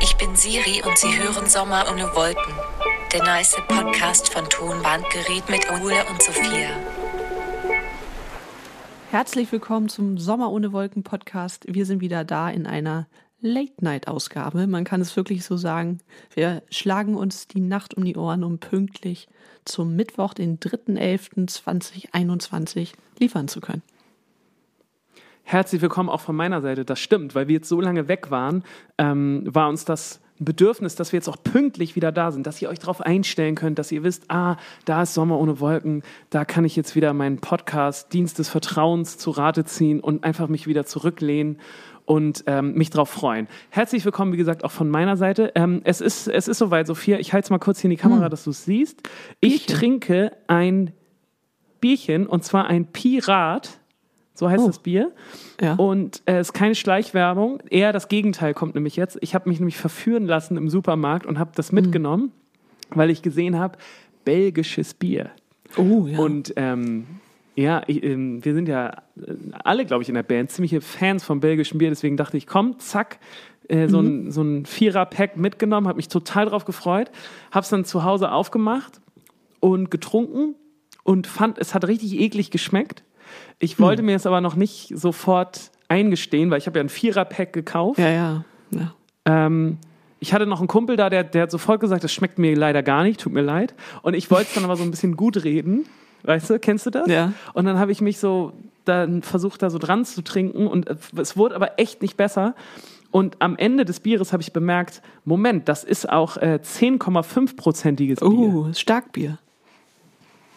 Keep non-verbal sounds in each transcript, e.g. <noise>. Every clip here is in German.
Ich bin Siri und Sie hören Sommer ohne Wolken. Der nice Podcast von Tonbandgerät mit Ole und Sophia. Herzlich willkommen zum Sommer ohne Wolken Podcast. Wir sind wieder da in einer Late-Night-Ausgabe. Man kann es wirklich so sagen. Wir schlagen uns die Nacht um die Ohren, um pünktlich zum Mittwoch, den 3.11.2021 liefern zu können. Herzlich willkommen auch von meiner Seite. Das stimmt, weil wir jetzt so lange weg waren, ähm, war uns das ein Bedürfnis, dass wir jetzt auch pünktlich wieder da sind, dass ihr euch darauf einstellen könnt, dass ihr wisst, ah, da ist Sommer ohne Wolken, da kann ich jetzt wieder meinen Podcast Dienst des Vertrauens zu Rate ziehen und einfach mich wieder zurücklehnen und ähm, mich darauf freuen. Herzlich willkommen, wie gesagt, auch von meiner Seite. Ähm, es, ist, es ist soweit, Sophia. Ich halte es mal kurz hier in die Kamera, Hm. dass du es siehst. Ich Bierchen. trinke ein Bierchen und zwar ein Pirat. So heißt Oh. das Bier. Ja. Und äh, es ist keine Schleichwerbung. Eher das Gegenteil kommt nämlich jetzt. Ich habe mich nämlich verführen lassen im Supermarkt und habe das mitgenommen, weil ich gesehen habe, belgisches Bier. Oh, ja. Und ähm, ja, ich, ähm, wir sind ja äh, alle, glaube ich, in der Band ziemliche Fans vom belgischen Bier. Deswegen dachte ich, komm, zack, äh, so ein, so ein Vierer-Pack mitgenommen, habe mich total drauf gefreut, habe es dann zu Hause aufgemacht und getrunken und fand, es hat richtig eklig geschmeckt. Ich wollte mir es aber noch nicht sofort eingestehen, weil ich habe ja ein Vierer-Pack gekauft. ja, ja. ja. Ähm, ich hatte noch einen Kumpel da, der, der hat sofort gesagt, das schmeckt mir leider gar nicht, tut mir leid. Und ich wollte es dann aber so ein bisschen gut reden. Weißt du, kennst du das? Ja. Und dann habe ich mich so dann versucht, da so dran zu trinken und es wurde aber echt nicht besser. Und am Ende des Bieres habe ich bemerkt, Moment, das ist auch äh, 10,5-prozentiges Bier. Oh, Starkbier.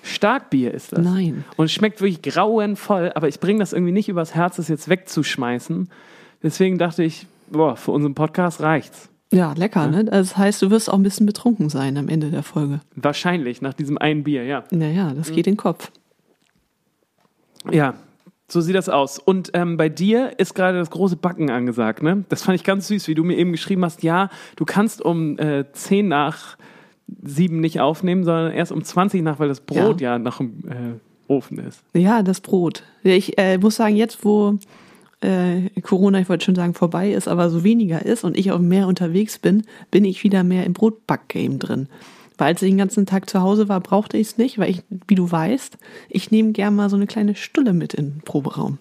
Starkbier ist das. Nein. Und es schmeckt wirklich grauenvoll, aber ich bringe das irgendwie nicht übers Herz, das jetzt wegzuschmeißen. Deswegen dachte ich, boah, für unseren Podcast reicht's. Ja, lecker, ne? Das heißt, du wirst auch ein bisschen betrunken sein am Ende der Folge. Wahrscheinlich, nach diesem einen Bier, ja. Naja, das geht in den Kopf. Ja, so sieht das aus. Und ähm, bei dir ist gerade das große Backen angesagt, ne? Das fand ich ganz süß, wie du mir eben geschrieben hast, ja, du kannst um äh, 10 nach 7 nicht aufnehmen, sondern erst um 20 nach, weil das Brot ja, nach dem äh, Ofen ist. Ja, das Brot. Ich äh, muss sagen, jetzt wo äh, Corona, ich wollte schon sagen, vorbei ist, aber so weniger ist und ich auch mehr unterwegs bin, bin ich wieder mehr im Brotback-Game drin. Weil als ich den ganzen Tag zu Hause war, brauchte ich es nicht, weil ich, wie du weißt, ich nehme gern mal so eine kleine Stulle mit in den Proberaum.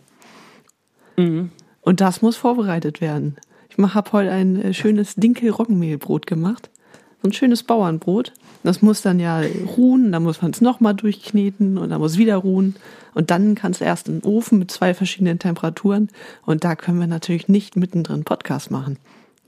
Und das muss vorbereitet werden. Ich habe heute ein äh, schönes Dinkel-Roggenmehlbrot gemacht. So ein schönes Bauernbrot. Das muss dann ja ruhen, dann muss man es nochmal durchkneten und dann muss wieder ruhen. Und dann kann es erst in den Ofen mit zwei verschiedenen Temperaturen. Und da können wir natürlich nicht mittendrin Podcast machen.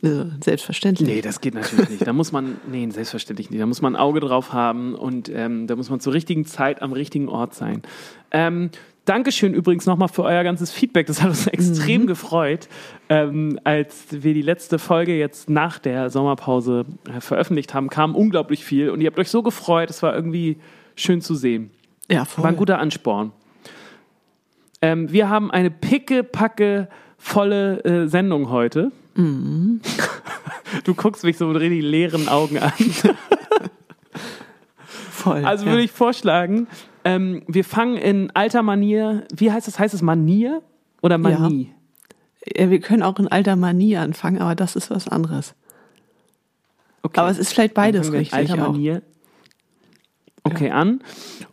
Also, selbstverständlich. Nee, das geht natürlich nicht. Da muss man, nee, selbstverständlich nicht. Da muss man ein Auge drauf haben und ähm, da muss man zur richtigen Zeit am richtigen Ort sein. Ähm, Dankeschön übrigens nochmal für euer ganzes Feedback. Das hat uns extrem gefreut, ähm, als wir die letzte Folge jetzt nach der Sommerpause äh, veröffentlicht haben. Kam unglaublich viel und ihr habt euch so gefreut. Es war irgendwie schön zu sehen. Ja, voll. War ein guter Ansporn. Ähm, wir haben eine picke-packe volle äh, Sendung heute. <laughs> Du guckst mich so mit richtig leeren Augen an. <laughs> voll. Also ja. würde ich vorschlagen, ähm, wir fangen in alter Manier, wie heißt das? Heißt es Manier oder Manie? Ja, wir können auch in alter Manie anfangen, aber das ist was anderes. Okay. Aber es ist vielleicht beides richtig alter auch. Manier. Okay, an.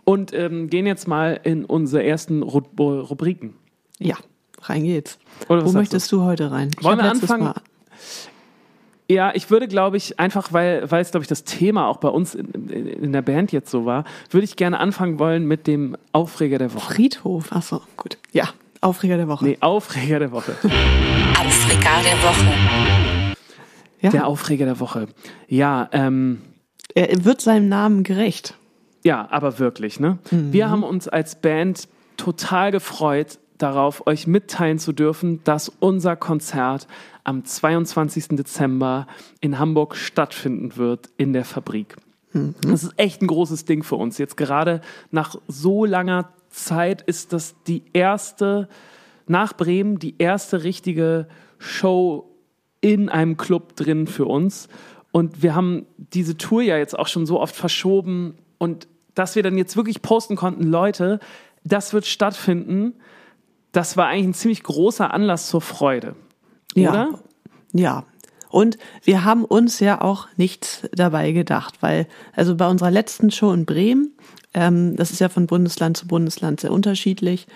Und ähm, gehen jetzt mal in unsere ersten Ru Rubriken. Ja, rein geht's. Wo möchtest du heute rein? Ich Wollen wir anfangen? Mal- Ja, ich würde, glaube ich, einfach, weil, weil es, glaube ich, das Thema auch bei uns in, in, in der Band jetzt so war, würde ich gerne anfangen wollen mit dem Aufreger der Woche. Friedhof, achso, gut. Ja, Aufreger der Woche. Nee, Aufreger der Woche. Aufreger der Woche. ja, Der Aufreger der Woche. Ja, ähm, er wird seinem Namen gerecht. ja, aber wirklich, ne? Wir haben uns als Band total gefreut, darauf, euch mitteilen zu dürfen, dass unser Konzert am 22. Dezember in Hamburg stattfinden wird in der Fabrik. Das ist echt ein großes Ding für uns. Jetzt gerade nach so langer Zeit ist das die erste, nach Bremen, die erste richtige Show in einem Club drin für uns. Und wir haben diese Tour ja jetzt auch schon so oft verschoben und dass wir dann jetzt wirklich posten konnten, Leute, das wird stattfinden, das war eigentlich ein ziemlich großer Anlass zur Freude. Ja. Oder? Ja. Und wir haben uns ja auch nichts dabei gedacht, weil, also bei unserer letzten Show in Bremen, ähm, das ist ja von Bundesland zu Bundesland sehr unterschiedlich,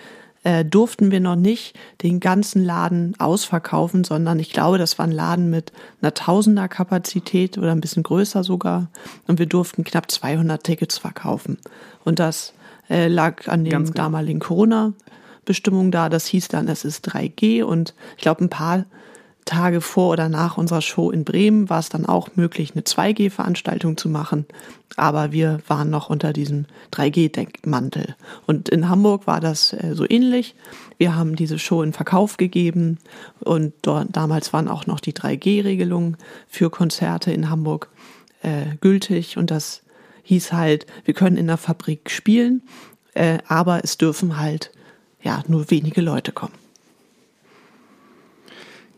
äh, durften wir noch nicht den ganzen Laden ausverkaufen, sondern ich glaube, das war ein Laden mit einer Tausender Kapazität oder ein bisschen größer sogar. Und wir durften knapp 200 Tickets verkaufen. Und das äh, lag an den Ganz genau. damaligen Corona-Bestimmungen da. Das hieß dann, es ist 3G und ich glaube, ein paar Tage vor oder nach unserer Show in Bremen war es dann auch möglich, eine 2G-Veranstaltung zu machen. Aber wir waren noch unter diesem 3G-Deckmantel. Und in Hamburg war das äh, so ähnlich. Wir haben diese Show in Verkauf gegeben und dort, damals waren auch noch die 3G-Regelungen für Konzerte in Hamburg äh, gültig. Und das hieß halt, wir können in der Fabrik spielen, äh, aber es dürfen halt ja nur wenige Leute kommen.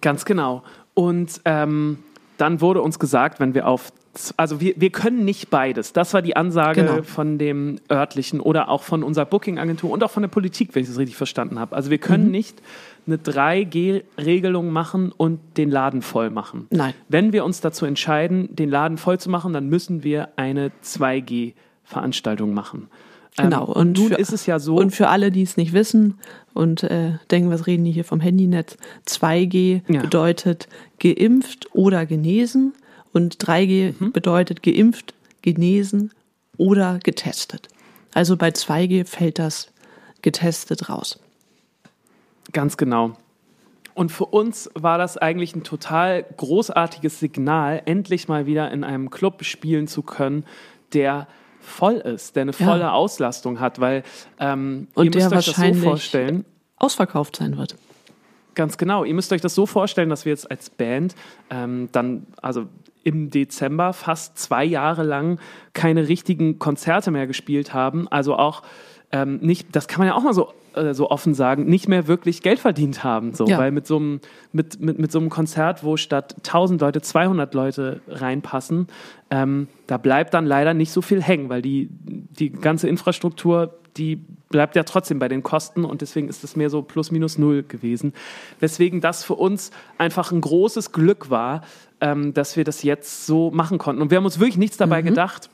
Ganz genau. Und ähm, dann wurde uns gesagt, wenn wir auf, also wir, wir können nicht beides. Das war die Ansage Genau. von dem örtlichen oder auch von unserer Booking-Agentur und auch von der Politik, wenn ich das richtig verstanden habe. Also wir können nicht eine 3G-Regelung machen und den Laden voll machen. Nein. Wenn wir uns dazu entscheiden, den Laden voll zu machen, dann müssen wir eine 2G-Veranstaltung machen. Genau. Ähm, Und nun für- ist es ja so. Und für alle, die es nicht wissen und äh, denken, was reden die hier vom Handynetz, 2G Ja. bedeutet geimpft oder genesen und 3G Mhm. bedeutet geimpft, genesen oder getestet. Also bei 2G fällt das getestet raus. Ganz genau. Und für uns war das eigentlich ein total großartiges Signal, endlich mal wieder in einem Club spielen zu können, der voll ist, der eine Ja. volle Auslastung hat, weil ähm, Und ihr müsst der euch das so vorstellen. Ausverkauft sein wird. Ganz genau. Ihr müsst euch das so vorstellen, dass wir jetzt als Band ähm, dann, also im Dezember fast zwei Jahre lang keine richtigen Konzerte mehr gespielt haben. Also auch ähm, nicht, das kann man ja auch mal so, äh, so offen sagen, nicht mehr wirklich Geld verdient haben. So. Ja. Weil mit so, einem, mit, mit, mit so einem Konzert, wo statt 1000 Leute 200 Leute reinpassen, ähm, da bleibt dann leider nicht so viel hängen, weil die, die ganze Infrastruktur, die bleibt ja trotzdem bei den Kosten und deswegen ist es mehr so plus minus null gewesen. Weswegen das für uns einfach ein großes Glück war, ähm, dass wir das jetzt so machen konnten. Und wir haben uns wirklich nichts dabei gedacht.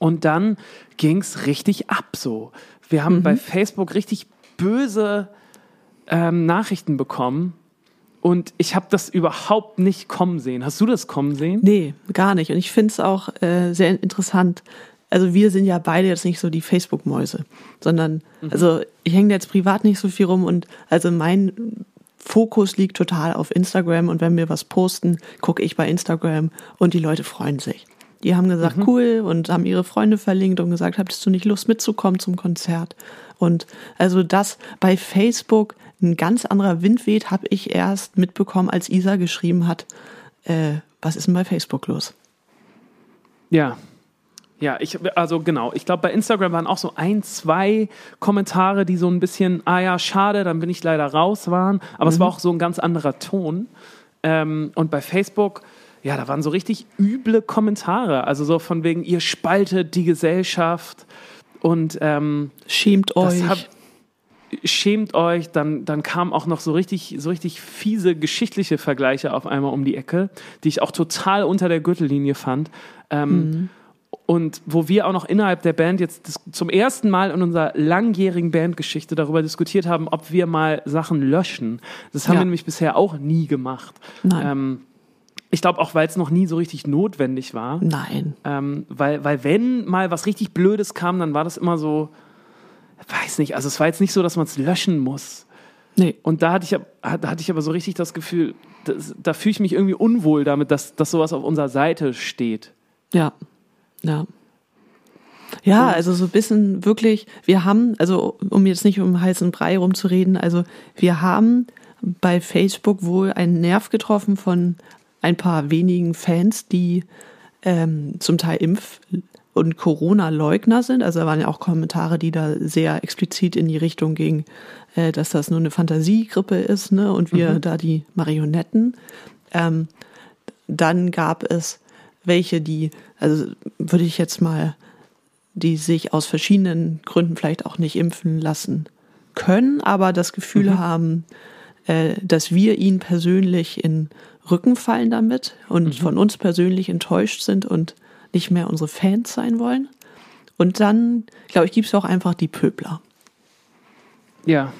Und dann ging es richtig ab so. Wir haben bei Facebook richtig böse ähm, Nachrichten bekommen und ich habe das überhaupt nicht kommen sehen. Hast du das kommen sehen? Nee, gar nicht. Und ich finde es auch äh, sehr interessant. Also wir sind ja beide jetzt nicht so die Facebook-Mäuse, sondern, also ich hänge jetzt privat nicht so viel rum und also mein Fokus liegt total auf Instagram und wenn wir was posten, gucke ich bei Instagram und die Leute freuen sich. Die haben gesagt, cool und haben ihre Freunde verlinkt und gesagt, hattest du nicht Lust mitzukommen zum Konzert? Und also das bei Facebook ein ganz anderer Wind weht, habe ich erst mitbekommen, als Isa geschrieben hat, äh, was ist denn bei Facebook los? Ja. Ja, ich, also genau. Ich glaube, bei Instagram waren auch so ein, zwei Kommentare, die so ein bisschen, ah ja, schade, dann bin ich leider raus waren. Aber es war auch so ein ganz anderer Ton. Ähm, und bei Facebook, ja, da waren so richtig üble Kommentare. Also so von wegen, ihr spaltet die Gesellschaft und ähm, Schämt euch. hab, schämt euch, dann, dann kamen auch noch so richtig, so richtig fiese geschichtliche Vergleiche auf einmal um die Ecke, die ich auch total unter der Gürtellinie fand. Ähm, Und wo wir auch noch innerhalb der Band jetzt zum ersten Mal in unserer langjährigen Bandgeschichte darüber diskutiert haben, ob wir mal Sachen löschen. Das haben Ja. wir nämlich bisher auch nie gemacht. Nein. Ähm, ich glaube auch, weil es noch nie so richtig notwendig war. Nein. Ähm, weil, weil wenn mal was richtig Blödes kam, dann war das immer so, weiß nicht, also es war jetzt nicht so, dass man es löschen muss. Nee. Und da hatte ich, da hatte ich aber so richtig das Gefühl, das, da fühle ich mich irgendwie unwohl damit, dass, dass sowas auf unserer Seite steht. Ja. Ja. Ja, also so ein bisschen wirklich, wir haben, also um jetzt nicht um heißen Brei rumzureden, also wir haben bei Facebook wohl einen Nerv getroffen von ein paar wenigen Fans, die ähm, zum Teil Impf- und Corona-Leugner sind. Also da waren ja auch Kommentare, die da sehr explizit in die Richtung gingen, äh, dass das nur eine Fantasiegrippe ist, ne? Und wir da die Marionetten. Ähm, dann gab es welche, die, also würde ich jetzt mal, die sich aus verschiedenen Gründen vielleicht auch nicht impfen lassen können, aber das Gefühl haben, äh, dass wir ihn persönlich in Rücken fallen damit und Mhm. von uns persönlich enttäuscht sind und nicht mehr unsere Fans sein wollen. Und dann, glaube ich, gibt es auch einfach die Pöbler. Ja,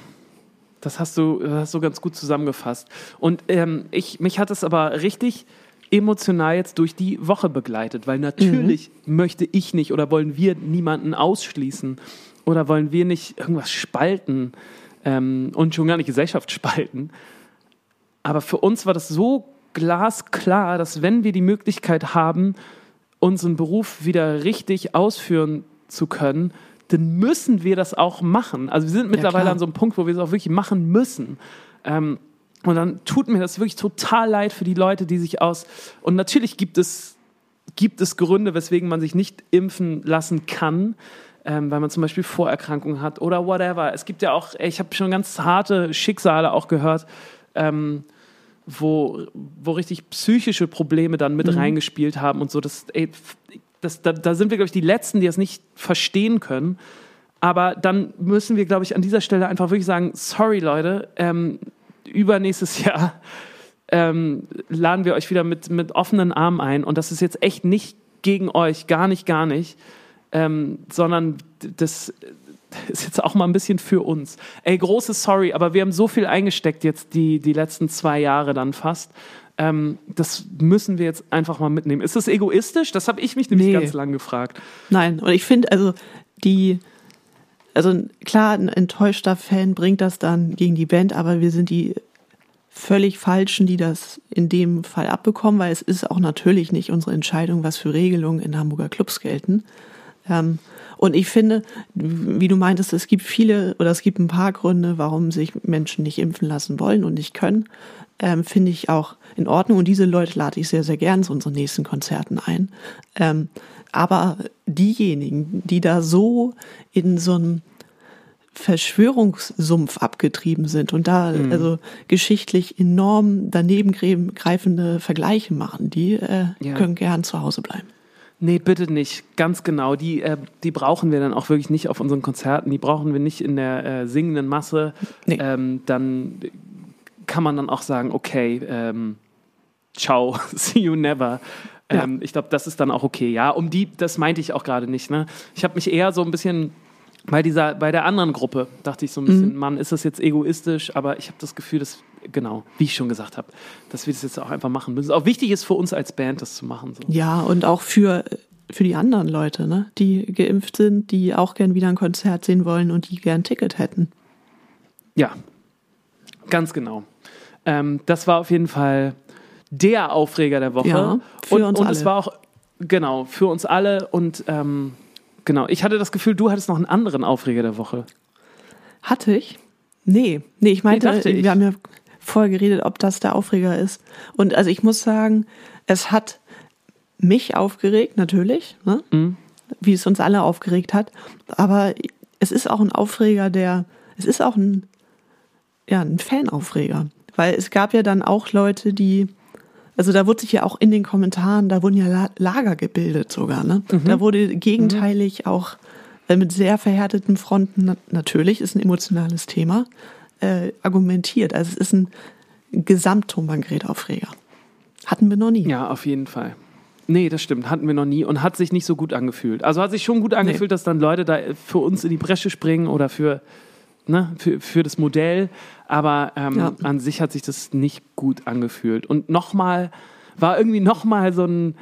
das hast du, das hast du ganz gut zusammengefasst. Und ähm, ich, mich hat es aber richtig emotional jetzt durch die Woche begleitet, weil natürlich möchte ich nicht oder wollen wir niemanden ausschließen oder wollen wir nicht irgendwas spalten ähm, und schon gar nicht Gesellschaft <laughs> spalten. Aber für uns war das so glasklar, dass wenn wir die Möglichkeit haben, unseren Beruf wieder richtig ausführen zu können, dann müssen wir das auch machen. Also wir sind mittlerweile klar. an so einem Punkt, wo wir es auch wirklich machen müssen. Ähm, und dann tut mir das wirklich total leid für die Leute, die sich aus. Und natürlich gibt es, gibt es Gründe, weswegen man sich nicht impfen lassen kann. Ähm, weil man zum Beispiel Vorerkrankungen hat oder whatever. Es gibt ja auch, ich habe schon ganz harte Schicksale auch gehört, ähm, wo, wo richtig psychische Probleme dann mit reingespielt haben und so. Das, ey, das, da, da sind wir, glaube ich, die Letzten, die das nicht verstehen können. Aber dann müssen wir, glaube ich, an dieser Stelle einfach wirklich sagen, sorry Leute, ähm, übernächstes <laughs> Jahr ähm, laden wir euch wieder mit, mit offenen Armen ein. Und das ist jetzt echt nicht gegen euch, gar nicht, gar nicht, ähm, sondern das <laughs> ist jetzt auch mal ein bisschen für uns. Ey, großes Sorry, aber wir haben so viel eingesteckt jetzt die, die letzten zwei Jahre dann fast. Ähm, das müssen wir jetzt einfach mal mitnehmen. Ist das egoistisch? Das habe ich mich nämlich Nee. ganz lang gefragt. Nein, und ich finde, also die, also klar, ein enttäuschter Fan bringt das dann gegen die Band, aber wir sind die völlig Falschen, die das in dem Fall abbekommen, weil es ist auch natürlich nicht unsere Entscheidung, was für Regelungen in Hamburger Clubs gelten. Ähm, und ich finde, wie du meintest, es gibt viele oder es gibt ein paar Gründe, warum sich Menschen nicht impfen lassen wollen und nicht können. Ähm, finde ich auch in Ordnung. Und diese Leute lade ich sehr, sehr gern zu unseren nächsten Konzerten ein. Ähm, aber diejenigen, die da so in so einem Verschwörungssumpf abgetrieben sind und da also geschichtlich enorm daneben greifende Vergleiche machen, die äh, Ja. können gern zu Hause bleiben. Nee, bitte nicht. Ganz genau. Die, äh, die brauchen wir dann auch wirklich nicht auf unseren Konzerten. Die brauchen wir nicht in der äh, singenden Masse. Nee. Ähm, dann kann man dann auch sagen, okay, ähm, ciao, <laughs> see you never. Ja. Ähm, Ich glaube, das ist dann auch okay. Ja, um die, das meinte ich auch gerade nicht. Ne? Ich habe mich eher so ein bisschen bei dieser, bei der anderen Gruppe dachte ich so ein bisschen, Mann, ist das jetzt egoistisch? Aber ich habe das Gefühl, dass genau, wie ich schon gesagt habe, dass wir das jetzt auch einfach machen müssen. Auch wichtig ist für uns als Band, das zu machen. So. Ja, und auch für, für die anderen Leute, ne, die geimpft sind, die auch gern wieder ein Konzert sehen wollen und die gern ein Ticket hätten. Ja, ganz genau. Ähm, das war auf jeden Fall der Aufreger der Woche. Ja, für und, uns und es alle. war auch, genau, für uns alle. Und ähm, genau, ich hatte das Gefühl, du hattest noch einen anderen Aufreger der Woche. Hatte ich? Nee, nee, ich meinte, dachte ich. wir haben ja vorher geredet, ob das der Aufreger ist. Und also ich muss sagen, es hat mich aufgeregt, natürlich, ne? Mhm. wie es uns alle aufgeregt hat. Aber es ist auch ein Aufreger, der, es ist auch ein, ja, ein Fanaufreger. Weil es gab ja dann auch Leute, die, also da wurde sich ja auch in den Kommentaren, da wurden ja La Lager gebildet sogar, ne? Da wurde gegenteilig auch äh, mit sehr verhärteten Fronten, na natürlich ist ein emotionales Thema, äh, argumentiert. Also es ist ein Gesamttonbandgerätaufreger. Hatten wir noch nie. Ja, auf jeden Fall. Nee, das stimmt, hatten wir noch nie und hat sich nicht so gut angefühlt. Also hat sich schon gut angefühlt, dass dann Leute da für uns in die Bresche springen oder für, ne, für, für das Modell, aber ähm, Ja. an sich hat sich das nicht gut angefühlt. Und nochmal, war irgendwie nochmal so ein,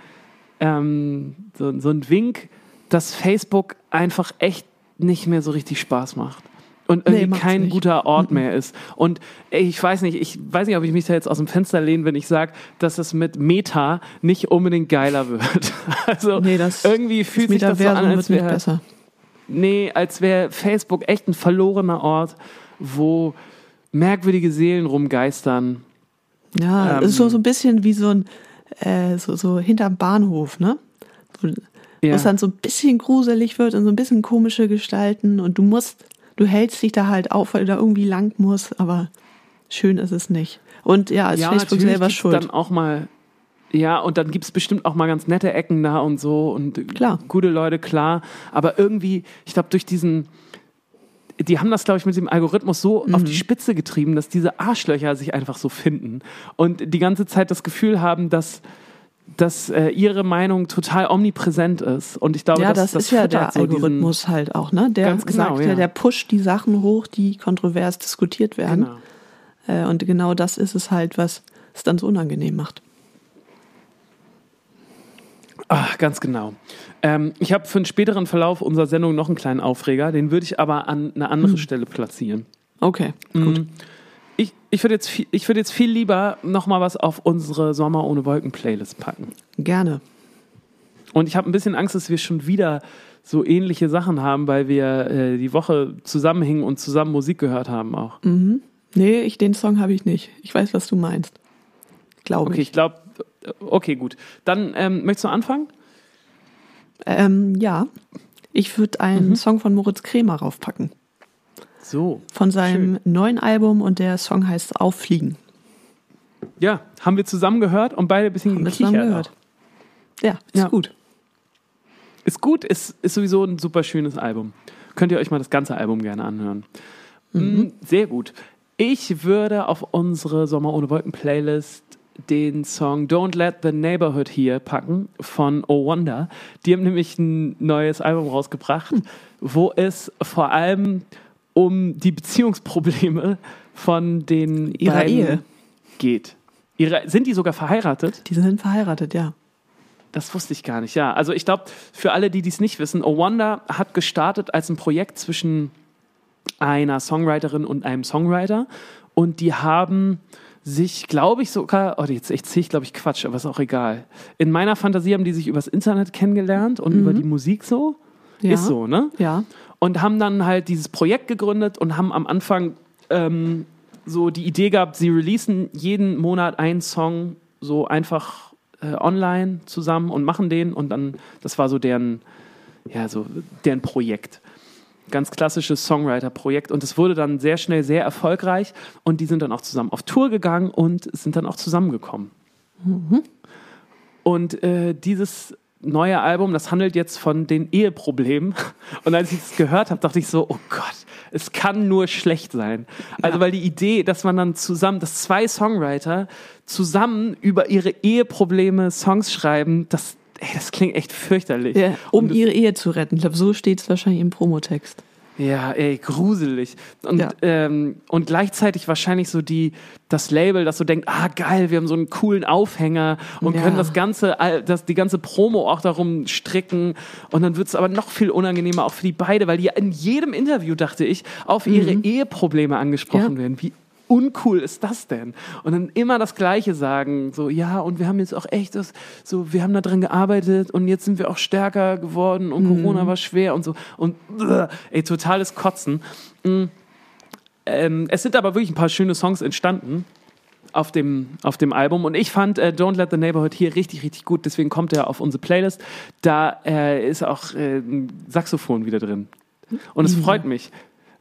ähm, so, so ein Wink, dass Facebook einfach echt nicht mehr so richtig Spaß macht. Und irgendwie macht's kein nicht. guter Ort mehr ist. Und ich weiß nicht, ich weiß nicht, ob ich mich da jetzt aus dem Fenster lehne, wenn ich sage, dass es mit Meta nicht unbedingt geiler wird. <laughs> Also Nee, irgendwie fühlt sich das so an, als wäre besser. Nee, als wäre Facebook echt ein verlorener Ort, wo merkwürdige Seelen rumgeistern. Ja, Ähm, es ist so, so ein bisschen wie so ein, äh, so, so hinterm Bahnhof, ne? So, Ja. Wo es dann so ein bisschen gruselig wird und so ein bisschen komische Gestalten und du musst, du hältst dich da halt auf, weil du da irgendwie lang musst, aber schön ist es nicht. Und ja, als Facebook natürlich selber schuld. dann auch mal ja, und dann gibt es bestimmt auch mal ganz nette Ecken da und so und Klar. gute Leute, klar. Aber irgendwie, ich glaube, durch diesen, die haben das, glaube ich, mit dem Algorithmus so auf die Spitze getrieben, dass diese Arschlöcher sich einfach so finden und die ganze Zeit das Gefühl haben, dass dass äh, ihre Meinung total omnipräsent ist. Und ich glaube, Ja, das, das, ist ja der so Algorithmus halt auch, ne? Der Ganz genau, sagt ja, ja. der pusht die Sachen hoch, die kontrovers diskutiert werden. Genau. Äh, und genau das ist es halt, was es dann so unangenehm macht. Ach, ganz genau. Ähm, ich habe für den späteren Verlauf unserer Sendung noch einen kleinen Aufreger, den würde ich aber an eine andere Stelle platzieren. Okay, Mm. gut. Ich, ich würde jetzt, viel- ich würd jetzt viel lieber noch mal was auf unsere Sommer ohne Wolken Playlist packen. Gerne. Und ich habe ein bisschen Angst, dass wir schon wieder so ähnliche Sachen haben, weil wir äh, die Woche zusammenhingen und zusammen Musik gehört haben auch. Nee, ich, den Song habe ich nicht. Ich weiß, was du meinst. Glaube Okay, ich. ich glaube, okay, gut. Dann ähm, möchtest du anfangen? Ähm, ja, ich würde einen Mhm. Song von Moritz Kremer raufpacken. So. Von seinem neuen Album und der Song heißt Auffliegen. Ja, haben wir zusammen gehört und beide ein bisschen Haben wir gekichert zusammen gehört. auch. Ja, ist Ja. gut. Ist gut, ist, ist sowieso ein super schönes Album. Könnt ihr euch mal das ganze Album gerne anhören. Mm, Sehr gut. Ich würde auf unsere Sommer ohne Wolken Playlist den Song Don't Let the Neighborhood Here packen von Oh Wonder. Die haben nämlich ein neues Album rausgebracht, <laughs> wo es vor allem um die Beziehungsprobleme von den Ihrer beiden Ehe. geht. Ihre, sind die sogar verheiratet? Die sind verheiratet, ja. Das wusste ich gar nicht, ja. Also ich glaube, für alle, die dies nicht wissen, Oh Wonder hat gestartet als ein Projekt zwischen einer Songwriterin und einem Songwriter und die haben sich, glaube ich, sogar, oh, jetzt erzähle ich, glaube ich, Quatsch, aber ist auch egal. In meiner Fantasie haben die sich übers Internet kennengelernt und über die Musik so. ja. Ist so, ne? Ja. und haben dann halt dieses Projekt gegründet und haben am Anfang ähm, so die Idee gehabt, sie releasen jeden Monat einen Song so einfach äh, online zusammen und machen den und dann, das war so deren, ja, so deren Projekt. Ganz klassisches Songwriter-Projekt und es wurde dann sehr schnell sehr erfolgreich und die sind dann auch zusammen auf Tour gegangen und sind dann auch zusammengekommen. Und äh, dieses neue Album, das handelt jetzt von den Eheproblemen. <laughs> Und als ich es gehört habe, dachte ich so, oh Gott, es kann nur schlecht sein. Also weil die Idee, dass man dann zusammen, dass zwei Songwriter zusammen über ihre Eheprobleme Songs schreiben, das, ey, das klingt echt fürchterlich. ja um ihre Ehe zu retten. Ich glaube, so steht es wahrscheinlich im Promotext. Ja, ey, gruselig. Und, Ja. ähm, und gleichzeitig wahrscheinlich so die, das Label, das so denkt, ah geil, wir haben so einen coolen Aufhänger und Ja. können das ganze, das, die ganze Promo auch darum stricken. Und dann wird es aber noch viel unangenehmer, auch für die beide, weil die ja in jedem Interview, dachte ich, auf ihre Eheprobleme angesprochen Mhm. Ja. werden. Wie uncool ist das denn? Und dann immer das Gleiche sagen, so, ja, und wir haben jetzt auch echt das, so, wir haben da dran gearbeitet und jetzt sind wir auch stärker geworden und Mhm. Corona war schwer und so. Und, äh, ey, totales Kotzen. Mm. Ähm, es sind aber wirklich ein paar schöne Songs entstanden auf dem, auf dem Album. Und ich fand äh, Don't Let the Neighborhood hier richtig, richtig gut. Deswegen kommt er auf unsere Playlist. Da äh, ist auch äh, ein Saxophon wieder drin. Und es freut mich,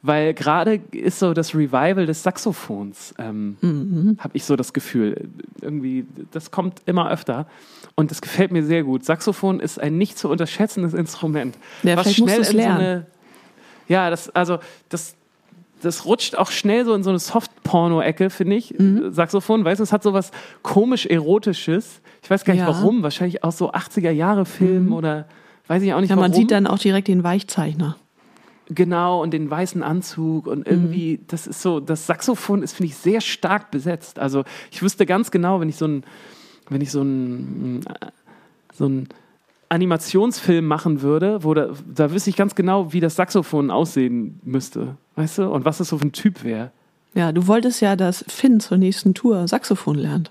weil gerade ist so das Revival des Saxophons, ähm, habe ich so das Gefühl. Irgendwie, das kommt immer öfter. Und das gefällt mir sehr gut. Saxophon ist ein nicht zu unterschätzendes Instrument. Ja, musst du es lernen. eine. Ja, das, also, das, das rutscht auch schnell so in so eine Soft-Porno-Ecke, finde ich. Mhm. Saxophon, weißt du, es hat so was komisch Erotisches. Ich weiß gar nicht Ja. Mhm. warum. Wahrscheinlich aus so 80er-Jahre-Filmen oder weiß ich auch nicht Ja, warum. man sieht dann auch direkt den Weichzeichner. Genau, und den weißen Anzug und irgendwie, das ist so, das Saxophon ist, finde ich, sehr stark besetzt. Also ich wüsste ganz genau, wenn ich so ein, wenn ich so ein, so ein Animationsfilm machen würde, wo da, da wüsste ich ganz genau, wie das Saxophon aussehen müsste, weißt du, und was das so für ein Typ wäre. Ja, du wolltest ja, dass Finn zur nächsten Tour Saxophon lernt.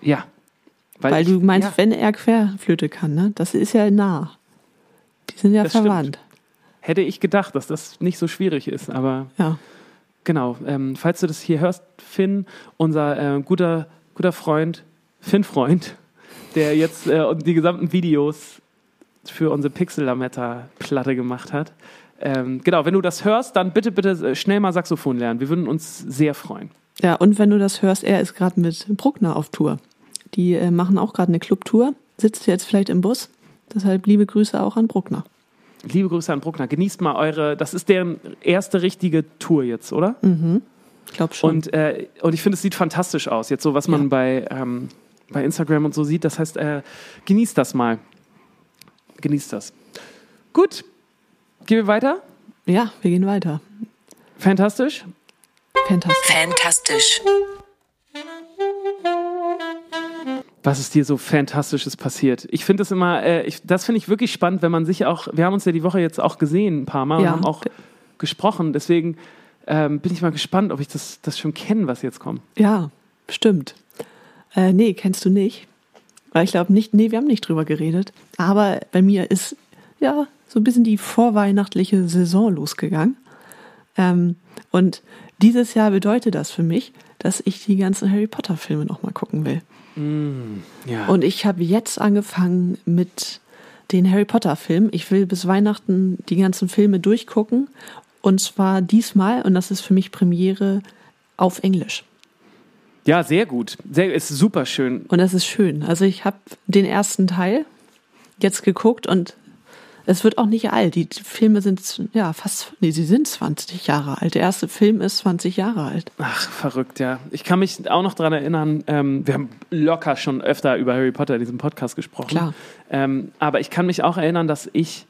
Ja. Weil, ich- du meinst, ja, wenn er Querflöte kann, ne? Das ist ja nah. Die sind ja Das stimmt. Hätte ich gedacht, dass das nicht so schwierig ist, aber Ja. Genau, ähm, falls du das hier hörst, Finn, unser äh, guter, guter Freund, Finn-Freund, der jetzt äh, die gesamten Videos für unsere Pixel-Lametta-Platte gemacht hat. Ähm, genau, wenn du das hörst, dann bitte, bitte äh, schnell mal Saxophon lernen. Wir würden uns sehr freuen. Ja, und wenn du das hörst, er ist gerade mit Bruckner auf Tour. Die äh, machen auch gerade eine Clubtour, sitzt jetzt vielleicht im Bus. Deshalb liebe Grüße auch an Bruckner. Liebe Grüße an Bruckner. Genießt mal eure, das ist deren erste richtige Tour jetzt, oder? Ich glaube schon. Und, äh, und ich finde, es sieht fantastisch aus. Jetzt so, was man Ja. bei, ähm, bei Instagram und so sieht. Das heißt, äh, genießt das mal. Genießt das. Gut. Gehen wir weiter? ja, wir gehen weiter. Fantastisch. Fantastisch. Fantastisch. Was ist dir so Fantastisches passiert? Ich finde es immer, äh, ich, das finde ich wirklich spannend, wenn man sich auch, wir haben uns ja die Woche jetzt auch gesehen ein paar Mal Ja. und haben auch gesprochen. Deswegen ähm, bin ich mal gespannt, ob ich das, das schon kenne, was jetzt kommt. Ja, stimmt. Äh, nee, kennst du nicht. Weil ich glaube nicht, nee, wir haben nicht drüber geredet. Aber bei mir ist ja so ein bisschen die vorweihnachtliche Saison losgegangen. Ähm, und dieses Jahr bedeutet das für mich, dass ich die ganzen Harry Potter Filme nochmal gucken will. Ja. Und ich habe jetzt angefangen mit den Harry Potter Filmen. Ich will bis Weihnachten die ganzen Filme durchgucken. Und zwar diesmal, und das ist für mich Premiere, auf Englisch. ja, sehr gut. Sehr, ist super schön. Und das ist schön. Also ich habe den ersten Teil jetzt geguckt und es wird auch nicht alt. Die Filme sind ja fast, nee, sie sind 20 Jahre alt. Der erste Film ist 20 Jahre alt. Ach, verrückt, ja. Ich kann mich auch noch daran erinnern, ähm, wir haben locker schon öfter über Harry Potter in diesem Podcast gesprochen. Klar. Ähm, aber ich kann mich auch erinnern, dass ich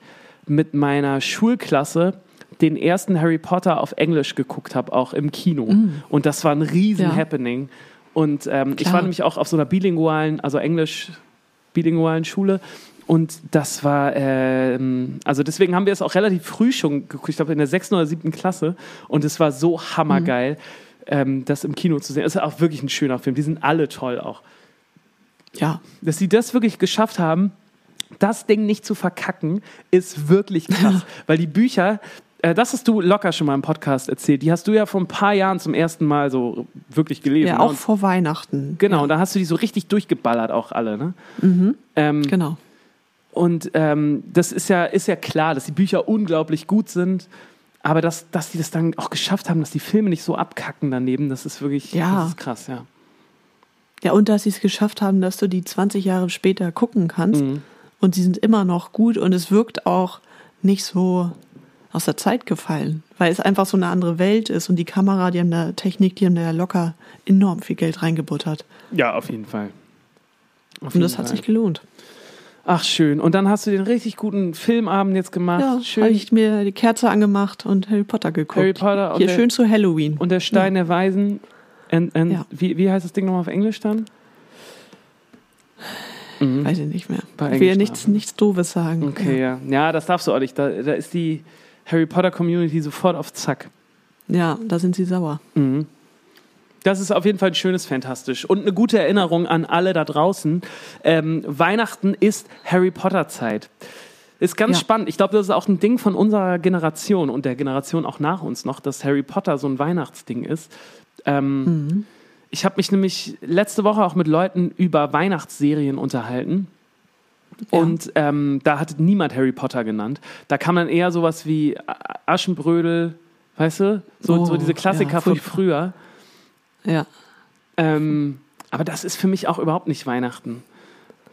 mit meiner Schulklasse den ersten Harry Potter auf Englisch geguckt habe, auch im Kino. Und das war ein riesen Mm. Ja. Happening. Und ähm, ich war nämlich auch auf so einer bilingualen, also englisch bilingualen Schule. Und das war, ähm, also deswegen haben wir es auch relativ früh schon geguckt, ich glaube in der sechsten oder siebten Klasse. Und es war so hammergeil, ähm, das im Kino zu sehen. Es ist auch wirklich ein schöner Film. Die sind alle toll auch. Ja, Dass sie das wirklich geschafft haben, das Ding nicht zu verkacken, ist wirklich krass. <laughs> Weil die Bücher, äh, das hast du locker schon mal im Podcast erzählt, die hast du ja vor ein paar Jahren zum ersten Mal so wirklich gelesen. ja ne? auch Und- vor Weihnachten. Genau, und da hast du die so richtig durchgeballert auch alle. Ne? Ähm, Genau. Und ähm, das ist ja, ist ja klar, dass die Bücher unglaublich gut sind. Aber dass, dass die das dann auch geschafft haben, dass die Filme nicht so abkacken daneben, das ist wirklich Ja. das ist krass, ja. Ja, und dass sie es geschafft haben, dass du die 20 Jahre später gucken kannst. Mhm. Und sie sind immer noch gut und es wirkt auch nicht so aus der Zeit gefallen, weil es einfach so eine andere Welt ist und die Kamera, die haben da Technik, die haben da ja locker enorm viel Geld reingebuttert. Ja, auf jeden Fall. Auf Und jeden das hat Fall. sich gelohnt. Ach, schön. Und dann hast du den richtig guten Filmabend jetzt gemacht. Ja, schön. habe ich mir die Kerze angemacht und Harry Potter geguckt. Harry Potter und Hier der- schön zu Halloween. Und der Stein der Weisen. And, and, Ja. wie, wie heißt das Ding nochmal auf Englisch dann? Weiß ich nicht mehr. Bei ich will ja nichts, nichts Doofes sagen. Okay, ja. Ja, das darfst du auch nicht. Da, da ist die Harry Potter Community sofort auf Zack. Ja, da sind sie sauer. Mhm. Das ist auf jeden Fall ein schönes Fantastisch. Und eine gute Erinnerung an alle da draußen. Ähm, Weihnachten ist Harry Potter Zeit. Ist ganz Ja. spannend. Ich glaube, das ist auch ein Ding von unserer Generation und der Generation auch nach uns noch, dass Harry Potter so ein Weihnachtsding ist. Ähm, Ich habe mich nämlich letzte Woche auch mit Leuten über Weihnachtsserien unterhalten. Ja. Und ähm, da hat niemand Harry Potter genannt. Da kam dann eher sowas wie Aschenbrödel, weißt du? So, Oh, so diese Klassiker ja, von früher. Ja. Ähm, aber das ist für mich auch überhaupt nicht Weihnachten.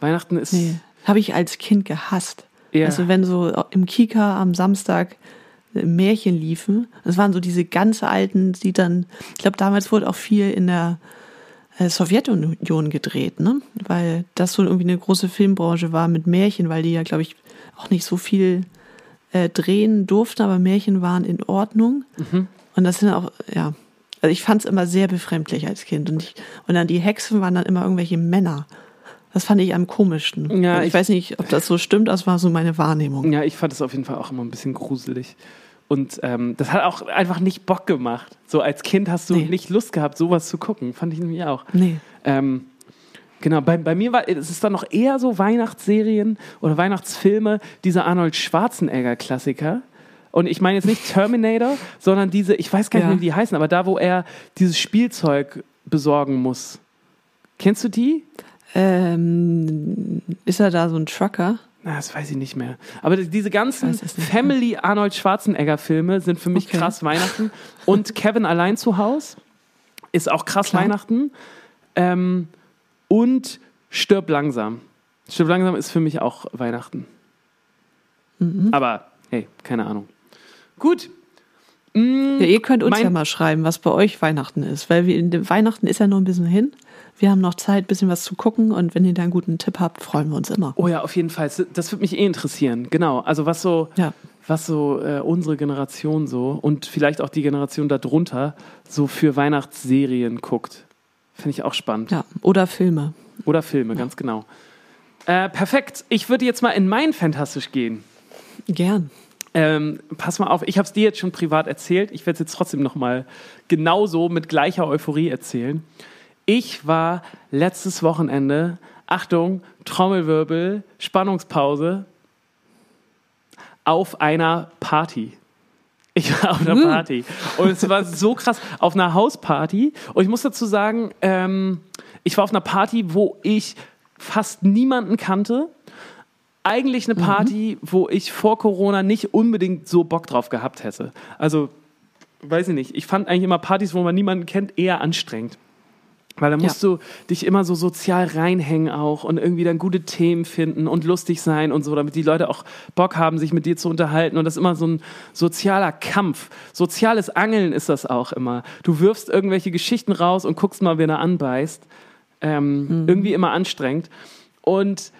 Weihnachten ist Nee. Habe ich als Kind gehasst. eher. Also wenn so im Kika am Samstag Märchen liefen, das waren so diese ganz alten, die dann, ich glaube damals wurde auch viel in der äh, Sowjetunion gedreht, ne? Weil das so irgendwie eine große Filmbranche war mit Märchen, weil die ja, glaube ich, auch nicht so viel äh, drehen durften, aber Märchen waren in Ordnung. Mhm. Und das sind auch, ja, also ich fand es immer sehr befremdlich als Kind. Und, ich, und dann die Hexen waren dann immer irgendwelche Männer. Das fand ich am komischsten. Ja, Also ich, ich- weiß nicht, ob das so stimmt, das war so meine Wahrnehmung. ja, ich fand es auf jeden Fall auch immer ein bisschen gruselig. Und ähm, das hat auch einfach nicht Bock gemacht. So als Kind hast du Nee. nicht Lust gehabt, sowas zu gucken. Fand ich nämlich auch. Nee. Ähm, genau, bei, bei mir war es ist dann noch eher so Weihnachtsserien oder Weihnachtsfilme, diese Arnold Schwarzenegger-Klassiker. Und ich meine jetzt nicht Terminator, sondern diese, ich weiß gar nicht Ja. wie die heißen, aber da, wo er dieses Spielzeug besorgen muss. Kennst du die? Ähm, ist er da so ein Trucker? Na, das weiß ich nicht mehr. Aber diese ganzen Family Arnold Schwarzenegger Filme sind für mich Okay. krass Weihnachten. Und Kevin allein zu Haus ist auch krass Klar. Weihnachten. Ähm, und Stirb langsam. Stirb langsam ist für mich auch Weihnachten. Mhm. Aber hey, keine Ahnung. Gut. Mm, ja, ihr könnt uns ja mal schreiben, was bei euch Weihnachten ist, weil wir, Weihnachten ist ja noch ein bisschen hin. Wir haben noch Zeit, ein bisschen was zu gucken und wenn ihr da einen guten Tipp habt, freuen wir uns immer. Oh ja, auf jeden Fall. Das würde mich eh interessieren. Genau. Also was so, ja. was so äh, unsere Generation so und vielleicht auch die Generation darunter so für Weihnachtsserien guckt. Finde ich auch spannend. Ja, oder Filme. Oder Filme, ja. ganz genau. Äh, perfekt. Ich würde jetzt mal in mein Fantastisch gehen. Gern. Ähm, pass mal auf, ich habe es dir jetzt schon privat erzählt. Ich werde es jetzt trotzdem noch mal genauso mit gleicher Euphorie erzählen. Ich war letztes Wochenende, Achtung, Trommelwirbel, Spannungspause, auf einer Party. Ich war auf einer Party. Und es war so krass, auf einer Hausparty. Und ich muss dazu sagen, ähm, ich war auf einer Party, wo ich fast niemanden kannte. Eigentlich eine Party, mhm. wo ich vor Corona nicht unbedingt so Bock drauf gehabt hätte. Also, weiß ich nicht. Ich fand eigentlich immer Partys, wo man niemanden kennt, eher anstrengend. Weil da musst ja. du dich immer so sozial reinhängen auch und irgendwie dann gute Themen finden und lustig sein und so, damit die Leute auch Bock haben, sich mit dir zu unterhalten. Und das ist immer so ein sozialer Kampf. Soziales Angeln ist das auch immer. Du wirfst irgendwelche Geschichten raus und guckst mal, wer da anbeißt. Ähm, mhm. Irgendwie immer anstrengend. Und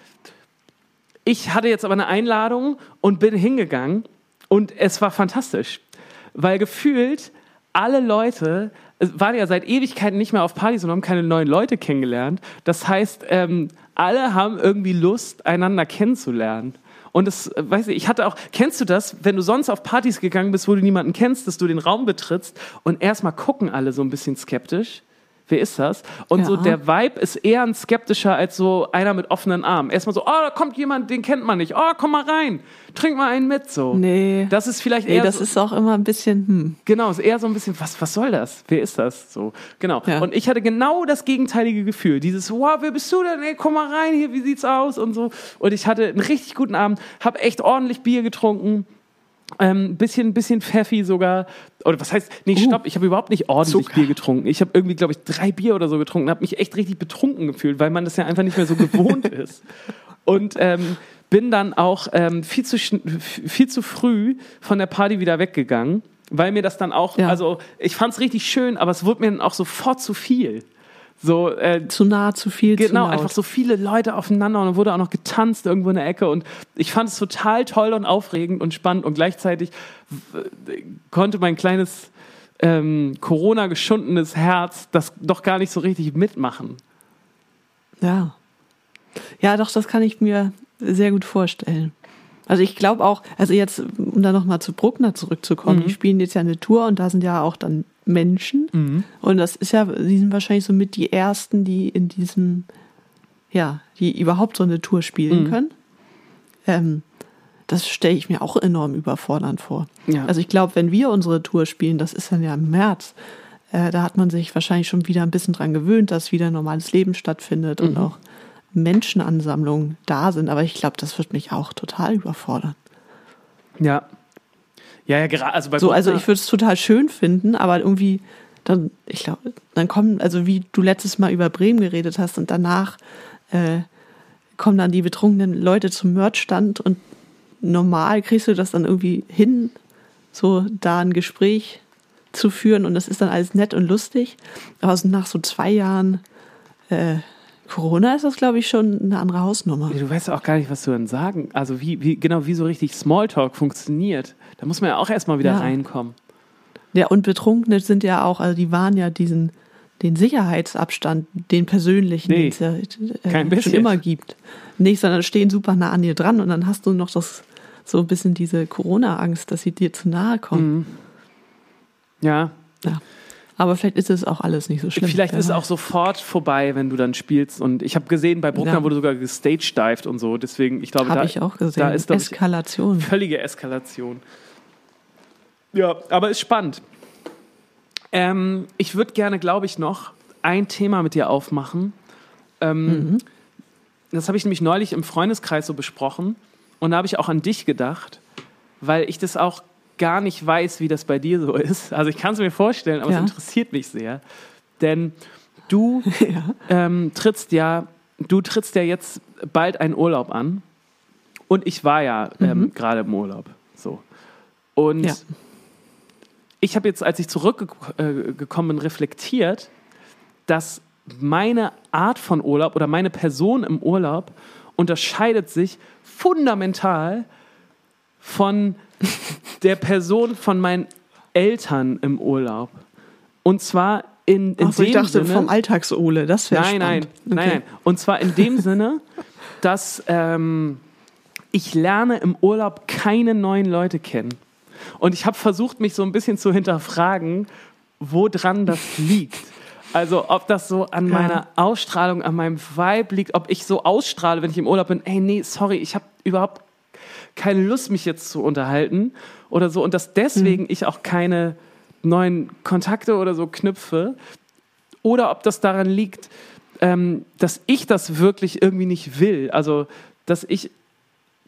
ich hatte jetzt aber eine Einladung und bin hingegangen und es war fantastisch. Weil gefühlt alle Leute waren ja seit Ewigkeiten nicht mehr auf Partys und haben keine neuen Leute kennengelernt. Das heißt, ähm, alle haben irgendwie Lust, einander kennenzulernen. Und das, äh, weiß ich, ich hatte auch, kennst du das, wenn du sonst auf Partys gegangen bist, wo du niemanden kennst, dass du den Raum betrittst und erstmal gucken alle so ein bisschen skeptisch? Wer ist das? Und ja. so der Vibe ist eher ein skeptischer als so einer mit offenen Armen. Erstmal so, oh, da kommt jemand, den kennt man nicht. Oh, komm mal rein. Trink mal einen mit, so. Nee. Das ist vielleicht eher. Nee, das so, ist auch immer ein bisschen, hm. Genau, ist eher so ein bisschen, was, was soll das? Wer ist das? So. Genau. Ja. Und ich hatte genau das gegenteilige Gefühl. Dieses, wow, wer bist du denn? Ey, komm mal rein hier, wie sieht's aus? Und so. Und ich hatte einen richtig guten Abend, hab echt ordentlich Bier getrunken ähm, bisschen, bisschen Pfeffi sogar. Oder was heißt, nee, uh, stopp, ich habe überhaupt nicht ordentlich Zucker. Bier getrunken. Ich habe irgendwie, glaube ich, drei Bier oder so getrunken, habe mich echt richtig betrunken gefühlt, weil man das ja einfach nicht mehr so gewohnt <laughs> ist. Und ähm, bin dann auch ähm, viel, zu, viel zu früh von der Party wieder weggegangen, weil mir das dann auch, ja. also ich fand es richtig schön, aber es wurde mir dann auch sofort zu viel. So, äh, zu nah, zu viel, Genau, zu einfach so viele Leute aufeinander und dann wurde auch noch getanzt irgendwo in der Ecke und ich fand es total toll und aufregend und spannend und gleichzeitig konnte mein kleines ähm, Corona geschundenes Herz das doch gar nicht so richtig mitmachen. Ja. Ja, doch, das kann ich mir sehr gut vorstellen. Also ich glaube auch, also jetzt, um da nochmal zu Bruckner zurückzukommen, mhm. die spielen jetzt ja eine Tour und da sind ja auch dann Menschen. Mhm. Und das ist ja, die sind wahrscheinlich so mit die ersten, die in diesem, ja, die überhaupt so eine Tour spielen mhm. können. Ähm, das stelle ich mir auch enorm überfordernd vor. Ja. Also ich glaube, wenn wir unsere Tour spielen, das ist dann ja im März, äh, da hat man sich wahrscheinlich schon wieder ein bisschen dran gewöhnt, dass wieder normales Leben stattfindet mhm. und auch Menschenansammlungen da sind. Aber ich glaube, das wird mich auch total überfordern. Ja, ja, ja, gerade. Also, bei so, also ich würde es total schön finden, aber irgendwie, dann, ich glaube, dann kommen, also wie du letztes Mal über Bremen geredet hast und danach äh, kommen dann die betrunkenen Leute zum Merchstand und normal kriegst du das dann irgendwie hin, so da ein Gespräch zu führen und das ist dann alles nett und lustig. Aber nach so zwei Jahren äh, Corona ist das, glaube ich, schon eine andere Hausnummer. Du weißt auch gar nicht, was du dann sagen. Also wie, wie genau wie so richtig Smalltalk funktioniert. Da muss man ja auch erstmal wieder ja. reinkommen. Ja, und Betrunkene sind ja auch, also die waren ja diesen, den Sicherheitsabstand, den persönlichen, nee, den es ja äh, schon immer gibt. Nicht, sondern stehen super nah an dir dran und dann hast du noch das so ein bisschen diese Corona-Angst, dass sie dir zu nahe kommen. Mhm. Ja. Ja. Aber vielleicht ist es auch alles nicht so schlimm. Vielleicht ist es auch sofort vorbei, wenn du dann spielst. Und ich habe gesehen, bei Bruckner ja. wurde sogar gestagedived und so. Deswegen, ich glaube, da, ich auch gesehen. da ist Eskalation. Völlige Eskalation. Ja, aber ist spannend. Ähm, ich würde gerne, glaube ich, noch ein Thema mit dir aufmachen. Ähm, mhm. Das habe ich nämlich neulich im Freundeskreis so besprochen. Und da habe ich auch an dich gedacht, weil ich das auch gar nicht weiß, wie das bei dir so ist. Also ich kann es mir vorstellen, aber ja. es interessiert mich sehr. Denn du <laughs> ja. Ähm, trittst ja, du trittst ja jetzt bald einen Urlaub an. Und ich war ja ähm, mhm. gerade im Urlaub. So. Und Ja. ich habe jetzt, als ich zurückgekommen bin, reflektiert, dass meine Art von Urlaub oder meine Person im Urlaub unterscheidet sich fundamental von der Person von meinen Eltern im Urlaub. Und zwar in, in Ach so, dem ich dachte Sinne, vom Alltagsole, das wäre nein, nein, spannend. nein, nein. Und zwar in dem Sinne, dass ähm, ich lerne im Urlaub keine neuen Leute kennen. Und ich habe versucht, mich so ein bisschen zu hinterfragen, woran das liegt. Also ob das so an Ja. meiner Ausstrahlung, an meinem Vibe liegt, ob ich so ausstrahle, wenn ich im Urlaub bin, ey, nee, sorry, ich habe überhaupt keine Lust, mich jetzt zu unterhalten oder so. Und dass deswegen ich auch keine neuen Kontakte oder so knüpfe. Oder ob das daran liegt, ähm, dass ich das wirklich irgendwie nicht will. Also, dass ich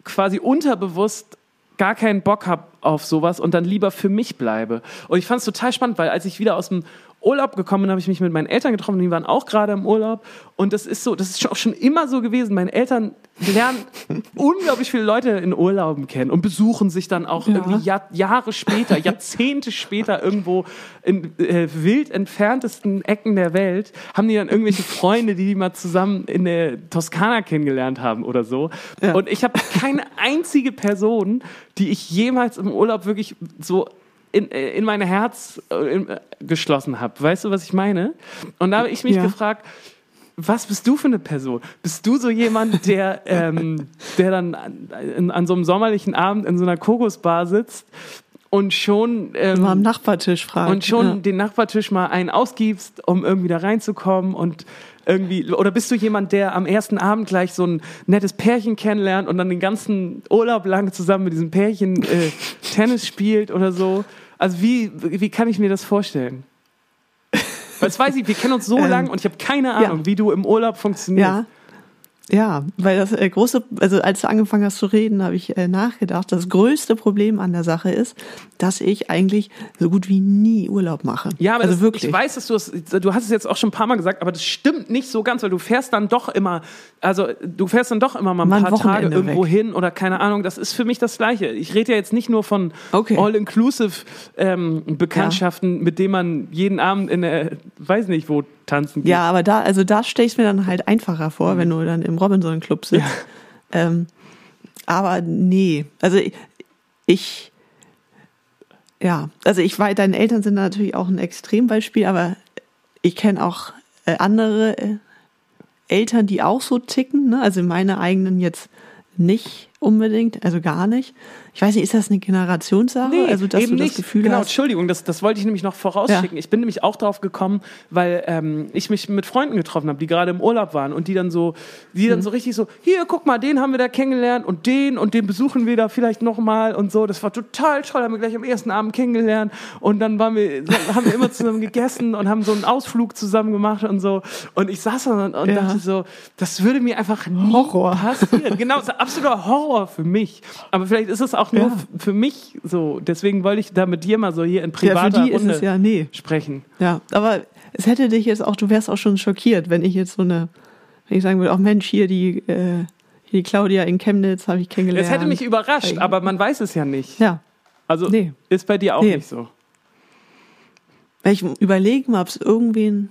quasi unterbewusst gar keinen Bock habe auf sowas und dann lieber für mich bleibe. Und ich fand es total spannend, weil als ich wieder aus dem Urlaub gekommen bin, habe ich mich mit meinen Eltern getroffen, die waren auch gerade im Urlaub. Und das ist so, das ist auch schon immer so gewesen. Meine Eltern lernen <laughs> unglaublich viele Leute in Urlauben kennen und besuchen sich dann auch Ja. irgendwie Jahr, Jahre später, Jahrzehnte später irgendwo in äh, wild entferntesten Ecken der Welt, haben die dann irgendwelche Freunde, die die mal zusammen in der Toskana kennengelernt haben oder so. Ja. Und ich habe keine einzige Person, die ich jemals im Urlaub wirklich so in, äh, in mein Herz äh, in, äh, geschlossen habe. Weißt du, was ich meine? Und da habe ich mich Ja. gefragt, was bist du für eine Person? Bist du so jemand, der, <laughs> ähm, der dann an, in, an so einem sommerlichen Abend in so einer Kokosbar sitzt und schon ähm, Mal am Nachbartisch fragen. und schon ja. den Nachbartisch mal einen ausgibst, um irgendwie da reinzukommen und irgendwie oder bist du jemand, der am ersten Abend gleich so ein nettes Pärchen kennenlernt und dann den ganzen Urlaub lang zusammen mit diesem Pärchen äh, <laughs> Tennis spielt oder so? Also wie wie kann ich mir das vorstellen? <laughs> Weil das weiß ich, wir kennen uns so Ähm, lang und ich habe keine Ahnung, ja. wie du im Urlaub funktionierst. Ja. Ja, weil das äh, große, also als du angefangen hast zu reden, habe ich äh, nachgedacht, das größte Problem an der Sache ist, dass ich eigentlich so gut wie nie Urlaub mache. Ja, aber also das, wirklich. ich weiß, dass du es, du hast es jetzt auch schon ein paar Mal gesagt, aber das stimmt nicht so ganz, weil du fährst dann doch immer, also du fährst dann doch immer mal ein Mal ein paar Tage Wochenende irgendwo weg. hin oder keine Ahnung. Das ist für mich das Gleiche. Ich rede ja jetzt nicht nur von Okay. All-Inclusive ähm, Bekanntschaften, mit denen man jeden Abend in der, weiß nicht wo, tanzen geht. Ja, aber da, also da stelle ich es mir dann halt einfacher vor, wenn du dann im Robinson Club sitzt. Ähm, aber nee, also ich, ich, ja, also ich weiß, deine Eltern sind natürlich auch ein Extrembeispiel, aber ich kenne auch äh, andere äh, Eltern, die auch so ticken, ne? also meine eigenen jetzt nicht unbedingt, also gar nicht. Ich weiß nicht, ist das eine Generationssache? Nee, also dass eben du das nicht. Gefühl genau, hast, Entschuldigung, das, das wollte ich nämlich noch vorausschicken. Ja. Ich bin nämlich auch drauf gekommen, weil ähm, ich mich mit Freunden getroffen habe, die gerade im Urlaub waren und die dann so, die Mhm. dann so richtig so, hier, guck mal, den haben wir da kennengelernt und den und den besuchen wir da vielleicht nochmal und so. Das war total toll, haben wir gleich am ersten Abend kennengelernt und dann waren wir, haben wir immer zusammen gegessen und haben so einen Ausflug zusammen gemacht und so. Und ich saß da und, und Ja. dachte so, das würde mir einfach nie Horror. passieren. Genau, absoluter Horror für mich. Aber vielleicht ist es auch nur Ja. für mich so. Deswegen wollte ich da mit dir mal so hier in ja, für privater die ist Runde es ja, nee. sprechen. Ja, aber es hätte dich jetzt auch, du wärst auch schon schockiert, wenn ich jetzt so eine, wenn ich sagen würde, auch Mensch, hier die, äh, hier die Claudia in Chemnitz habe ich kennengelernt. Es hätte mich überrascht, aber man weiß es ja nicht. Ja, Also Nee. ist bei dir auch Nee. nicht so. weil ich überlege mal, ob es irgendwen,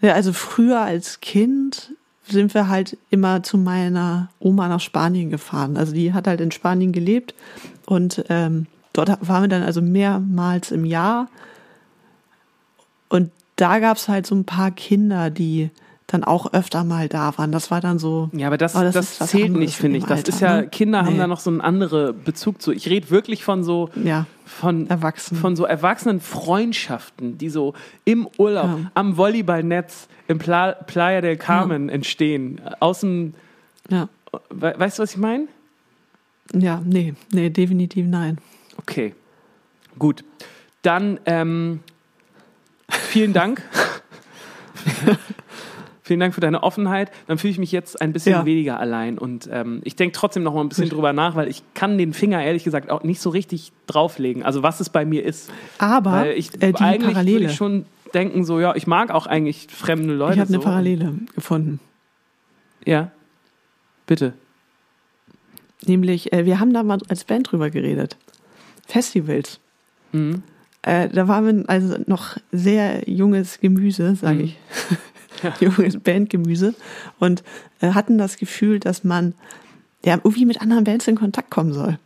ja, also früher als Kind sind wir halt immer zu meiner Oma nach Spanien gefahren. Also die hat halt in Spanien gelebt und ähm, dort waren wir dann also mehrmals im Jahr. Und da gab es halt so ein paar Kinder, die dann auch öfter mal da waren. Das war dann so. Ja, aber das, Aber das, das ist was zählt nicht, finde in ich. Das Alter, ist ja, ne? Kinder haben Nee. da noch so einen anderen Bezug zu. Ich rede wirklich von so, Ja, von, erwachsen. von so erwachsenen Freundschaften, die so im Urlaub, Ja. am Volleyballnetz im Pla Playa del Carmen entstehen. Aus dem, ja. we weißt du, was ich meine? Ja, nee, nee, definitiv nein. Okay, gut. Dann ähm, vielen Dank. <laughs> vielen Dank für deine Offenheit. Dann fühle ich mich jetzt ein bisschen Ja. weniger allein und ähm, ich denke trotzdem noch mal ein bisschen drüber nach, weil ich kann den Finger ehrlich gesagt auch nicht so richtig drauflegen. Also was es bei mir ist. Aber Weil ich äh, die eigentlich würde Parallele. ich schon denken, so ja, ich mag auch eigentlich fremde Leute. ich habe eine so. Parallele gefunden. Ja, bitte. Nämlich, äh, wir haben da mal als Band drüber geredet. Festivals. Äh, da waren wir also noch sehr junges Gemüse, sage ich. <laughs> <laughs> junges Bandgemüse. Und äh, hatten das Gefühl, dass man ja irgendwie mit anderen Bands in Kontakt kommen soll.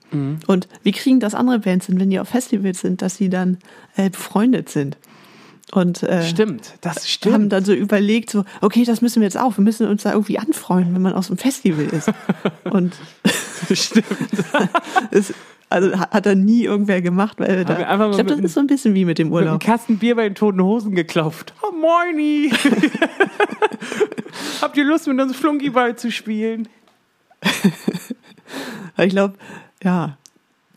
Und wie kriegen das andere Bands hin, wenn die auf Festivals sind, dass sie dann äh, befreundet sind? Und äh, Stimmt, das haben stimmt. dann so überlegt, so, okay, das müssen wir jetzt auch, wir müssen uns da irgendwie anfreunden, wenn man aus dem Festival ist. <laughs> Und stimmt. <laughs> es, also hat da nie irgendwer gemacht, weil da, ich glaube, das ist so ein bisschen wie mit dem Mit einem Urlaub. Kasten Bier bei den toten Hosen geklopft. Oh, moini! <laughs> Habt ihr Lust, mit uns Flunkyball zu spielen? <laughs> Ich glaube, ja,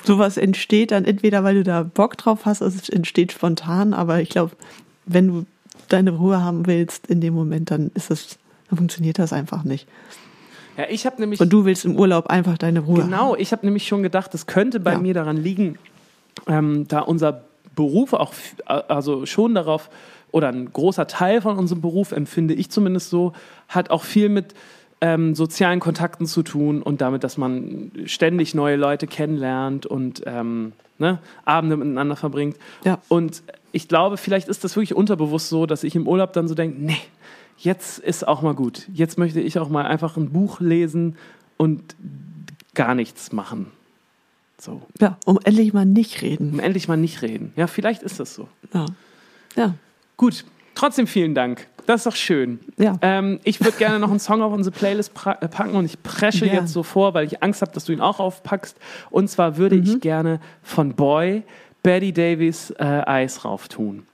sowas entsteht dann entweder, weil du da Bock drauf hast, also es entsteht spontan, aber ich glaube, wenn du deine Ruhe haben willst in dem Moment, dann ist das, dann funktioniert das einfach nicht. Ja, ich habe nämlich. Und du willst im Urlaub einfach deine Ruhe. Genau, ich habe nämlich schon gedacht, das könnte bei Ja. mir daran liegen, ähm, da unser Beruf auch, also schon darauf, oder ein großer Teil von unserem Beruf, empfinde ich zumindest so, hat auch viel mit ähm, sozialen Kontakten zu tun und damit, dass man ständig neue Leute kennenlernt und ähm, ne, Abende miteinander verbringt. Ja. Und ich glaube, vielleicht ist das wirklich unterbewusst so, dass ich im Urlaub dann so denke, nee, jetzt ist auch mal gut. Jetzt möchte ich auch mal einfach ein Buch lesen und gar nichts machen. So, Ja, um endlich mal nicht reden. um endlich mal nicht reden. Ja, vielleicht ist das so. Ja. Ja. Gut, trotzdem vielen Dank. Das ist doch schön. Ja. Ähm, ich würde gerne noch einen Song auf unsere Playlist äh, packen und ich presche Ja. jetzt so vor, weil ich Angst habe, dass du ihn auch aufpackst. Und zwar würde Mhm. ich gerne von Boy Betty Davies äh, Eis rauf tun.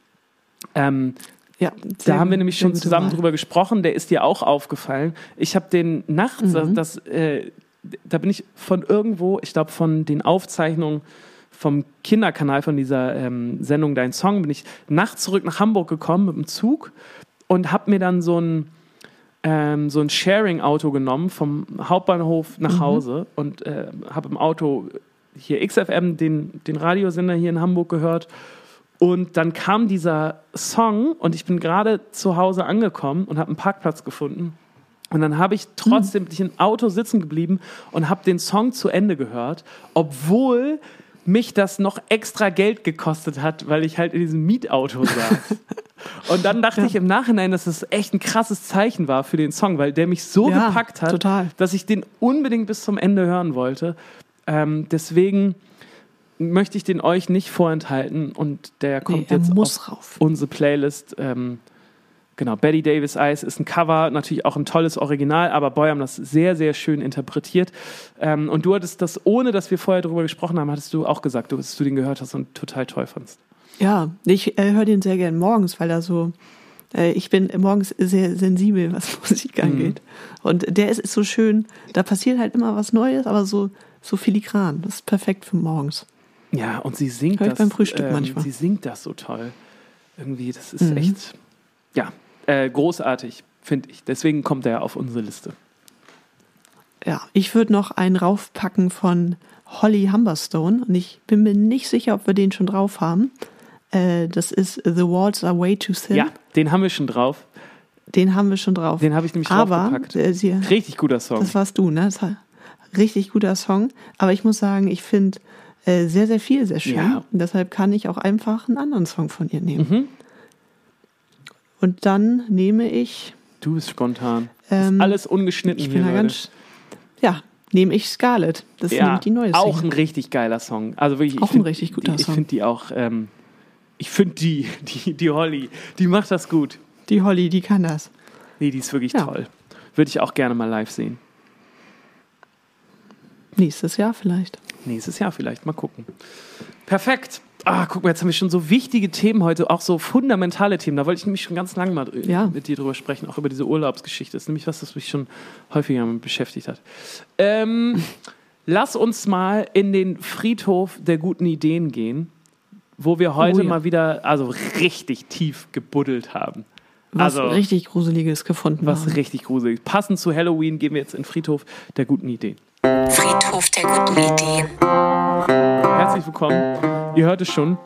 Ähm, ja da haben wir nämlich schon zusammen drüber. gesprochen. Der ist dir auch aufgefallen. Ich habe den nachts, Mhm. das, äh, da bin ich von irgendwo, ich glaube von den Aufzeichnungen vom Kinderkanal von dieser ähm, Sendung Dein Song, bin ich nachts zurück nach Hamburg gekommen mit dem Zug und habe mir dann so ein ähm, so ein Sharing-Auto genommen vom Hauptbahnhof nach Hause und äh, habe im Auto hier XFM, den, den Radiosender hier in Hamburg gehört. Und dann kam dieser Song und ich bin gerade zu Hause angekommen und habe einen Parkplatz gefunden. Und dann habe ich trotzdem ich im Auto sitzen geblieben und habe den Song zu Ende gehört, obwohl mich das noch extra Geld gekostet hat, weil ich halt in diesem Mietauto saß. <laughs> Und dann dachte ich im Nachhinein, dass das echt ein krasses Zeichen war für den Song, weil der mich so Ja, gepackt hat, total. dass ich den unbedingt bis zum Ende hören wollte. Ähm, deswegen möchte ich den euch nicht vorenthalten und der kommt Nee, jetzt auf rauf. unsere Playlist. Ähm, genau, Betty Davis Eyes ist ein Cover, natürlich auch ein tolles Original, aber Boy haben das sehr, sehr schön interpretiert. Ähm, und du hattest das, ohne dass wir vorher darüber gesprochen haben, hattest du auch gesagt, dass du den gehört hast und total toll fandst. Ja, ich äh, höre den sehr gern morgens, weil er so, äh, ich bin morgens sehr sensibel, <laughs> was Musik Mhm. angeht. Und der ist, ist so schön, da passiert halt immer was Neues, aber so, so filigran. Das ist perfekt für morgens. Ja, und sie singt Hör ich das. beim Frühstück ähm, manchmal. Sie singt das so toll. Irgendwie, das ist Mhm. echt, ja, äh, großartig, finde ich. Deswegen kommt er auf unsere Liste. Ja, ich würde noch einen raufpacken von Holly Humberstone und ich bin mir nicht sicher, ob wir den schon drauf haben. Äh, das ist The Walls Are Way Too Thin. Ja, den haben wir schon drauf. Den haben wir schon drauf. Den habe ich nämlich Aber draufgepackt. äh, sie, Richtig guter Song. das warst du, ne? Das war richtig guter Song. Aber ich muss sagen, ich finde äh, sehr, sehr viel sehr schön. Ja. Und deshalb kann ich auch einfach einen anderen Song von ihr nehmen. Mhm. Und dann nehme ich, Du bist spontan. Ähm, ist alles ungeschnitten ich hier, bin da Leute. ganz, ja, nehme ich Scarlett. Das ist ja, nämlich die neue auch Single. ein richtig geiler Song. Also wirklich, ich Auch ein find richtig guter die, Ich Song. finde die auch, ähm, ich finde die, <laughs> die, die Holly, die macht das gut. Die Holly, die kann das. Nee, die ist wirklich Ja. toll. Würde ich auch gerne mal live sehen. Nächstes Jahr vielleicht. Nächstes Jahr vielleicht, mal gucken. Perfekt. Ah, guck mal, jetzt haben wir schon so wichtige Themen heute, auch so fundamentale Themen. Da wollte ich nämlich schon ganz lange mal Ja. mit dir drüber sprechen, auch über diese Urlaubsgeschichte. Das ist nämlich was, das mich schon häufiger beschäftigt hat. Ähm, <laughs> lass uns mal in den Friedhof der guten Ideen gehen, wo wir heute Oh ja. mal wieder, also richtig tief gebuddelt haben. Was Also- richtig Gruseliges gefunden Was haben. richtig gruselig. Passend zu Halloween gehen wir jetzt in den Friedhof der guten Ideen. Friedhof der guten Ideen. Herzlich willkommen. Ihr hört es schon.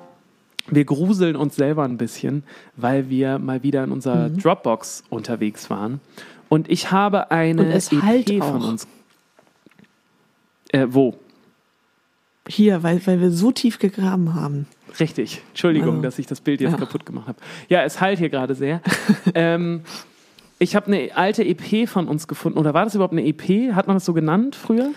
Wir gruseln uns selber ein bisschen, weil wir mal wieder in unserer Mhm. Dropbox unterwegs waren. Und ich habe eine Und es EP halt von uns. Äh, wo? Hier, weil, weil wir so tief gegraben haben. Richtig. Entschuldigung, Also, dass ich das Bild jetzt ja. kaputt gemacht habe. Ja, es heilt hier gerade sehr. <laughs> ähm, ich habe eine alte EP von uns gefunden. Oder war das überhaupt eine EP? Hat man das so genannt früher?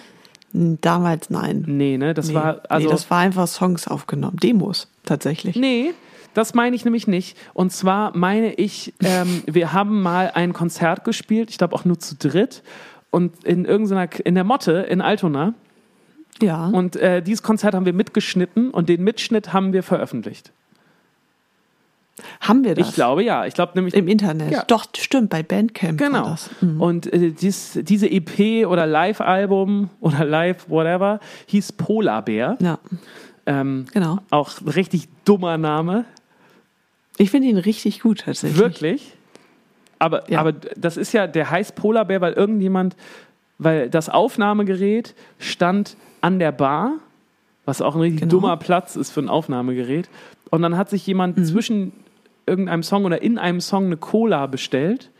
Damals nein. Nee, ne? Das nee. war also nee, das war einfach Songs aufgenommen. Demos, tatsächlich. Nee, das meine ich nämlich nicht. Und zwar meine ich, ähm, <laughs> wir haben mal ein Konzert gespielt, ich glaube auch nur zu dritt. Und in irgendeiner, in der Motte in Altona. Ja. Und äh, dieses Konzert haben wir mitgeschnitten und den Mitschnitt haben wir veröffentlicht. Haben wir das? Ich glaube ja. Ich glaube nämlich. Im Internet. Ja. Doch, stimmt, bei Bandcamp Genau. das. Mhm. Und äh, dies, diese EP oder Live-Album oder Live, whatever, hieß Polarbär. Ja, Ähm, genau. auch richtig dummer Name. Ich finde ihn richtig gut tatsächlich. Wirklich? Aber, Ja. aber das ist ja, der heißt Polarbär, weil irgendjemand, weil das Aufnahmegerät stand an der Bar, was auch ein richtig Genau. dummer Platz ist für ein Aufnahmegerät. Und dann hat sich jemand Mhm. zwischen irgendeinem Song oder in einem Song eine Cola bestellt.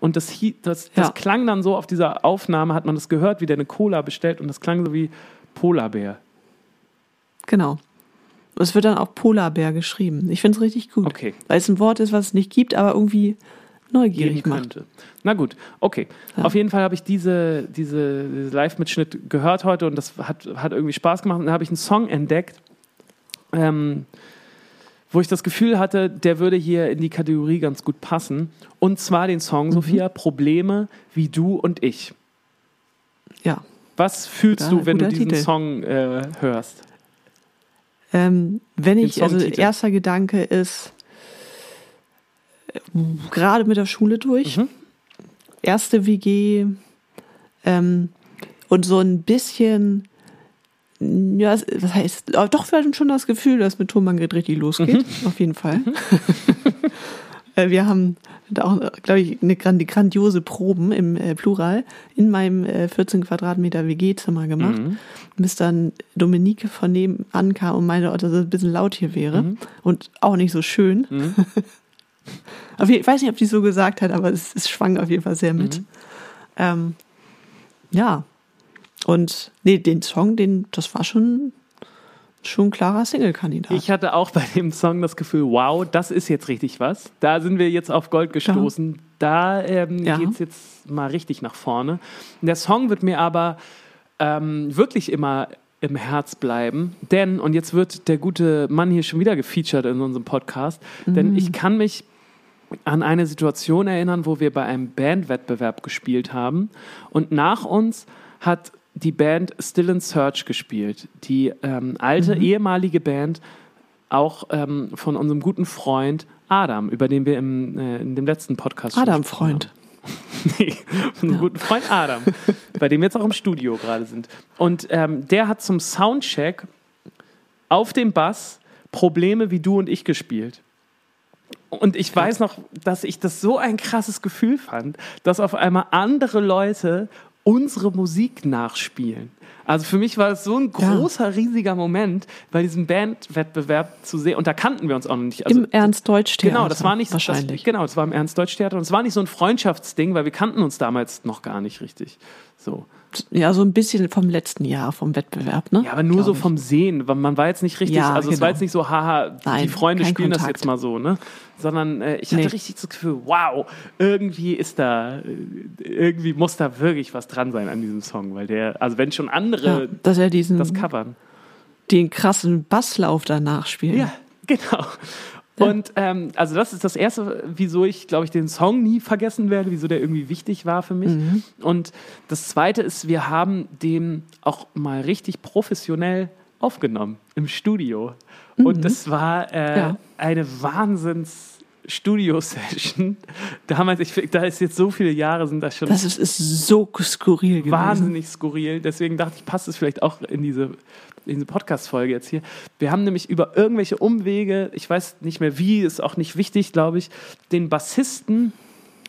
Und das, das, das Ja. klang dann so auf dieser Aufnahme, hat man das gehört, wie der eine Cola bestellt. Und das klang so wie Polarbär. Genau. Es wird dann auch Polarbär geschrieben. Ich finde es richtig gut. Okay. Weil es ein Wort ist, was es nicht gibt, aber irgendwie neugierig macht. Na gut, okay. Ja. Auf jeden Fall habe ich diese, diese, diese Live-Mitschnitt gehört heute und das hat, hat irgendwie Spaß gemacht. Und dann habe ich einen Song entdeckt, ähm, wo ich das Gefühl hatte, der würde hier in die Kategorie ganz gut passen. Und zwar den Song, Mhm. Sophia, Probleme wie du und ich. Ja. Was fühlst Guter- du, wenn du diesen Titel. Song äh, hörst? Ähm, wenn Den ich, also erster Gedanke ist, gerade mit der Schule durch, Mhm. erste WG ähm, und so ein bisschen, ja, was heißt, doch wir hatten schon das Gefühl, dass mit Tonbandgerät richtig losgeht, Mhm. auf jeden Fall. <laughs> Äh, Wir haben da auch, glaube ich, eine grand- grandiose Proben im äh, Plural in meinem äh, 14 Quadratmeter WG-Zimmer gemacht, Mhm. bis dann Dominique von nebenan kam und meinte, oh, dass es ein bisschen laut hier wäre Mhm. und auch nicht so schön. <laughs> Aber ich weiß nicht, ob die so gesagt hat, aber es, es schwang auf jeden Fall sehr mit. Mhm. Ähm, ja. Und nee, den Song, den, das war schon, schon ein klarer Single-Kandidat. Ich hatte auch bei dem Song das Gefühl, wow, das ist jetzt richtig was. Da sind wir jetzt auf Gold gestoßen. Da ähm, Ja. geht es jetzt mal richtig nach vorne. Der Song wird mir aber ähm, wirklich immer im Herz bleiben. Denn, und jetzt wird der gute Mann hier schon wieder gefeatured in unserem Podcast, denn ich kann mich an eine Situation erinnern, wo wir bei einem Bandwettbewerb gespielt haben und nach uns hat die Band Still in Search gespielt. Die ähm, alte ehemalige Band, auch ähm, von unserem guten Freund Adam, über den wir im, äh, in dem letzten Podcast Adam Freund. <laughs> Nee, von unserem guten Freund Adam, bei dem wir jetzt auch im Studio gerade sind. Und ähm, der hat zum Soundcheck auf dem Bass Probleme wie du und ich gespielt. Und ich weiß noch, dass ich das so ein krasses Gefühl fand, dass auf einmal andere Leute unsere Musik nachspielen. Also für mich war es so ein Ja. großer, riesiger Moment, bei diesem Bandwettbewerb zu sehen. Und da kannten wir uns auch noch nicht. Also, Im Ernst-Deutsch-Theater. Genau, das war nicht wahrscheinlich. Das, genau, das war im Ernst-Deutsch-Theater und es war nicht so ein Freundschaftsding, weil wir kannten uns damals noch gar nicht richtig. So. Ja, so ein bisschen vom letzten Jahr, vom Wettbewerb, ne? Ja, aber nur Glaub so ich. vom Sehen, weil man war jetzt nicht richtig, Ja, also es war genau. jetzt nicht so, haha, Nein, die Freunde spielen das Kontakt. jetzt mal so, ne? Sondern äh, ich hatte Nee. richtig das Gefühl, wow, irgendwie ist da, äh, irgendwie muss da wirklich was dran sein an diesem Song, weil der, also wenn schon Ja, andere dass er diesen, das covern. den krassen Basslauf danach spielt. Ja, genau. Und ähm, also das ist das Erste, wieso ich, glaube ich, den Song nie vergessen werde, wieso der irgendwie wichtig war für mich. Mhm. Und das Zweite ist, wir haben den auch mal richtig professionell aufgenommen im Studio. Und das war äh, Mhm. Ja. eine Wahnsinns Studio-Session. Damals, ich, da ist jetzt so viele Jahre, sind das schon Das ist, ist so skurril gewesen. wahnsinnig skurril. Deswegen dachte ich, passt es vielleicht auch in diese, in diese Podcast-Folge jetzt hier. Wir haben nämlich über irgendwelche Umwege, ich weiß nicht mehr wie, ist auch nicht wichtig, glaube ich, den Bassisten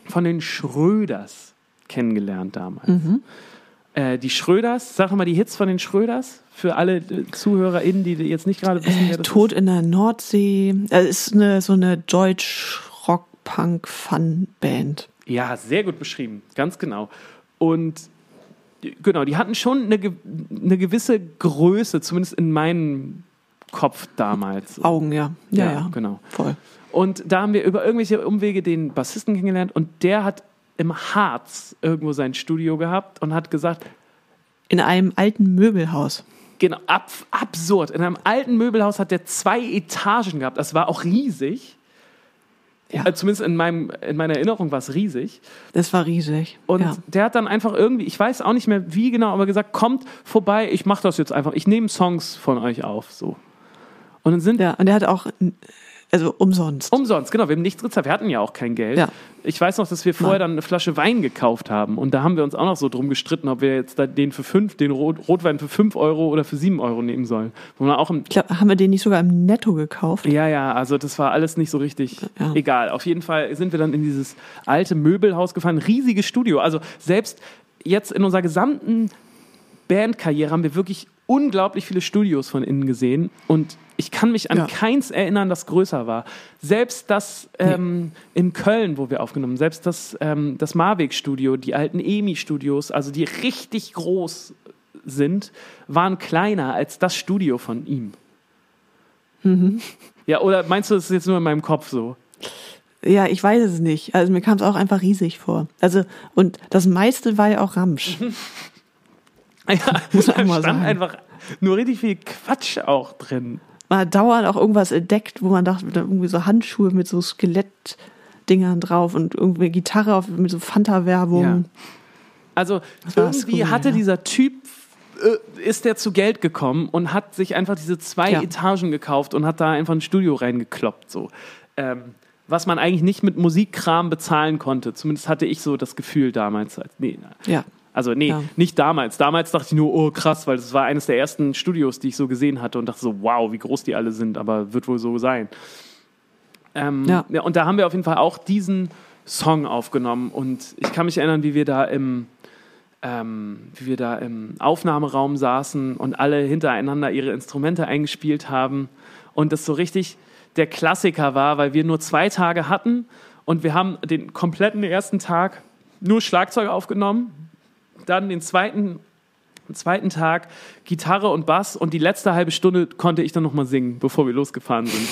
von den Schröders kennengelernt damals. Äh, die Schröders, sag mal die Hits von den Schröders für alle äh, ZuhörerInnen, die jetzt nicht gerade wissen, Äh, wer das Tod in der Nordsee. Es ist eine, so eine Deutsch-Rock-Punk-Fun-Band. ist. Ja, sehr gut beschrieben, ganz genau. Und genau, die hatten schon eine, eine gewisse Größe, zumindest in meinem Kopf damals. Augen, ja. Ja, ja. genau. Voll. Und da haben wir über irgendwelche Umwege den Bassisten kennengelernt und der hat im Harz irgendwo sein Studio gehabt und hat gesagt, In einem alten Möbelhaus. genau, ab, absurd. In einem alten Möbelhaus hat der zwei Etagen gehabt. Das war auch riesig. Ja. Äh, zumindest in, meinem, in meiner Erinnerung war es riesig. Das war riesig. Und ja. der hat dann einfach irgendwie, ich weiß auch nicht mehr wie genau, aber gesagt, kommt vorbei, ich mache das jetzt einfach. Ich nehme Songs von euch auf. So. Und dann sind ja, und der hat auch, also umsonst. Umsonst, genau. Wir haben nichts gezahlt. Wir hatten ja auch kein Geld. Ja. Ich weiß noch, dass wir vorher dann eine Flasche Wein gekauft haben. Und da haben wir uns auch noch so drum gestritten, ob wir jetzt den für fünf, den Rot Rotwein für fünf Euro oder für sieben Euro nehmen sollen. Wo man auch im, Ich glaube, haben wir den nicht sogar im Netto gekauft? ja, ja, also das war alles nicht so richtig Ja. egal. Auf jeden Fall sind wir dann in dieses alte Möbelhaus gefahren. Riesiges Studio. Also selbst jetzt in unserer gesamten Bandkarriere haben wir wirklich unglaublich viele Studios von innen gesehen. Und ich kann mich an Ja. keins erinnern, das größer war. Selbst das ähm, in Köln, wo wir aufgenommen, selbst das, ähm, das Marweg-Studio, die alten EMI-Studios, also die richtig groß sind, waren kleiner als das Studio von ihm. Ja, oder meinst du, das ist jetzt nur in meinem Kopf so? Ja, ich weiß es nicht. Also mir kam es auch einfach riesig vor. Also, und das meiste war ja auch Ramsch. <laughs> Ja, <laughs> Muss man mal sagen. einfach nur richtig viel Quatsch auch drin. Man hat dauernd auch irgendwas entdeckt, wo man dachte, da irgendwie so Handschuhe mit so Skelettdingern drauf und irgendwie Gitarre auf, mit so Fanta-Werbung. Ja. Also irgendwie skurril, hatte ja. dieser Typ, äh, ist der zu Geld gekommen und hat sich einfach diese zwei Ja. Etagen gekauft und hat da einfach ein Studio reingekloppt. So. Ähm, was man eigentlich nicht mit Musikkram bezahlen konnte. Zumindest hatte ich so das Gefühl damals. Als, nee, Ja. Also nee, Ja. nicht damals. Damals dachte ich nur, oh krass, weil das war eines der ersten Studios, die ich so gesehen hatte und dachte so, wow, wie groß die alle sind, aber wird wohl so sein. Ähm, ja. Ja. und da haben wir auf jeden Fall auch diesen Song aufgenommen und ich kann mich erinnern, wie wir da im ähm, wie wir da im Aufnahmeraum saßen und alle hintereinander ihre Instrumente eingespielt haben und das so richtig der Klassiker war, weil wir nur zwei Tage hatten und wir haben den kompletten ersten Tag nur Schlagzeug aufgenommen, dann den zweiten, den zweiten Tag Gitarre und Bass und die letzte halbe Stunde konnte ich dann nochmal singen, bevor wir losgefahren sind.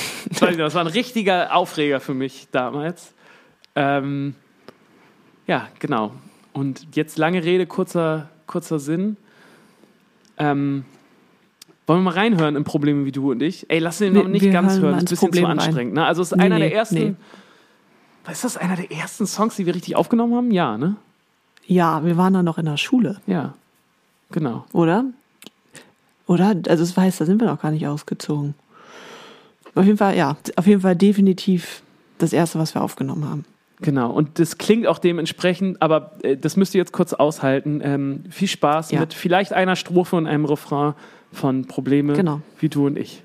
<laughs> Das war ein richtiger Aufreger für mich damals. Ähm, ja, genau. Und jetzt lange Rede, kurzer, kurzer Sinn. Ähm, wollen wir mal reinhören in Probleme wie du und ich? Ey, lass den Wir- noch nicht wir ganz hören das ist ein bisschen zu Problem rein. anstrengend. Ne? Also es ist Nee, einer der ersten. nee. Ist das einer der ersten Songs, die wir richtig aufgenommen haben? Ja, ne? Ja, wir waren dann noch in der Schule, Ja. Genau. oder? Oder? Also es weiß, da sind wir noch gar nicht ausgezogen. Auf jeden Fall, ja, auf jeden Fall definitiv das erste, was wir aufgenommen haben. Genau. Und das klingt auch dementsprechend, aber äh, das müsst ihr jetzt kurz aushalten. Ähm, viel Spaß Ja. mit vielleicht einer Strophe und einem Refrain von Probleme Genau. wie du und ich.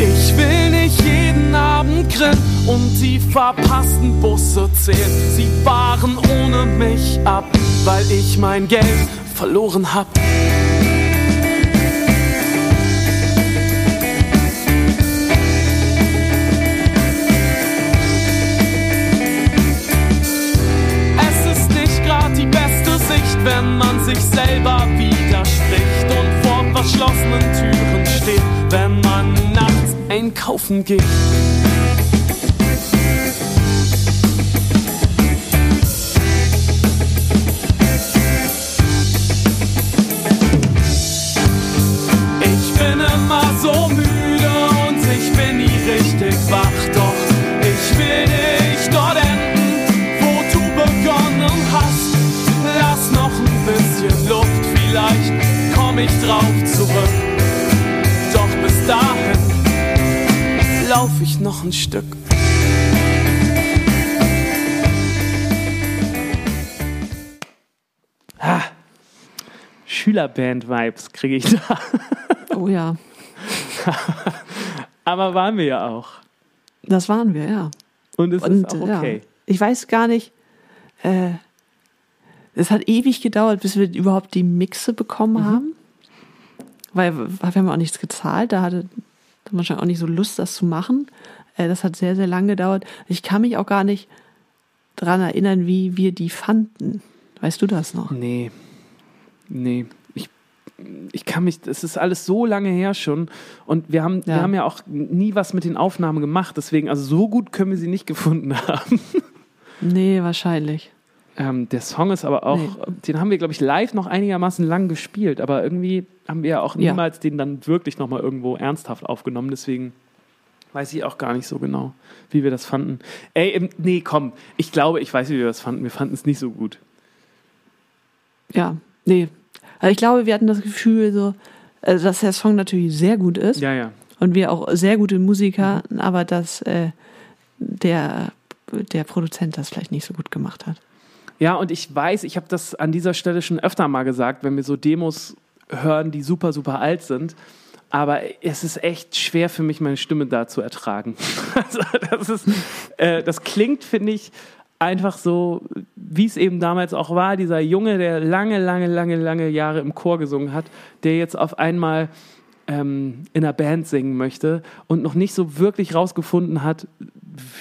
Ich will nicht jeden Abend grillen und die verpassten Busse zählen. Sie fahren ohne mich ab, weil ich mein Geld verloren hab. Es ist nicht grad die beste Sicht, wenn man sich selber widerspricht und vor verschlossenen Türen einkaufen geht. Ich bin immer lauf ich noch ein Stück. Schülerband-Vibes kriege ich da. Oh ja, <laughs> Aber waren wir ja auch. das waren wir, ja. Und es Und ist auch okay. ja, ich weiß gar nicht, äh, es hat ewig gedauert, bis wir überhaupt die Mixe bekommen Mhm. haben. Weil wir haben auch nichts gezahlt, da hatte da man schon auch nicht so Lust, das zu machen. Äh, das hat sehr, sehr lange gedauert. Ich kann mich auch gar nicht dran erinnern, wie wir die fanden. Weißt du das noch? Nee. Nee, ich, ich kann mich, es ist alles so lange her schon und wir haben, wir Ja. haben ja auch nie was mit den Aufnahmen gemacht, deswegen, also so gut können wir sie nicht gefunden <laughs> haben. Nee, wahrscheinlich. Ähm, der Song ist aber auch, den haben wir, glaube ich, live noch einigermaßen lang gespielt, aber irgendwie haben wir ja auch Ja. niemals den dann wirklich nochmal irgendwo ernsthaft aufgenommen, deswegen weiß ich auch gar nicht so genau, wie wir das fanden. Ey, nee, komm, ich glaube, ich weiß, wie wir das fanden. Wir fanden es nicht so gut. Ja, nee. Also ich glaube, wir hatten das Gefühl, so, also dass der Song natürlich sehr gut ist Ja, ja. und wir auch sehr gute Musiker, aber dass äh, der, der Produzent das vielleicht nicht so gut gemacht hat. Ja, und ich weiß, ich habe das an dieser Stelle schon öfter mal gesagt, wenn wir so Demos hören, die super, super alt sind. Aber es ist echt schwer für mich, meine Stimme da zu ertragen. <laughs> Also das, ist, äh, das klingt, finde ich, einfach so, wie es eben damals auch war, dieser Junge, der lange, lange, lange, lange Jahre im Chor gesungen hat, der jetzt auf einmal ähm, in einer Band singen möchte und noch nicht so wirklich rausgefunden hat,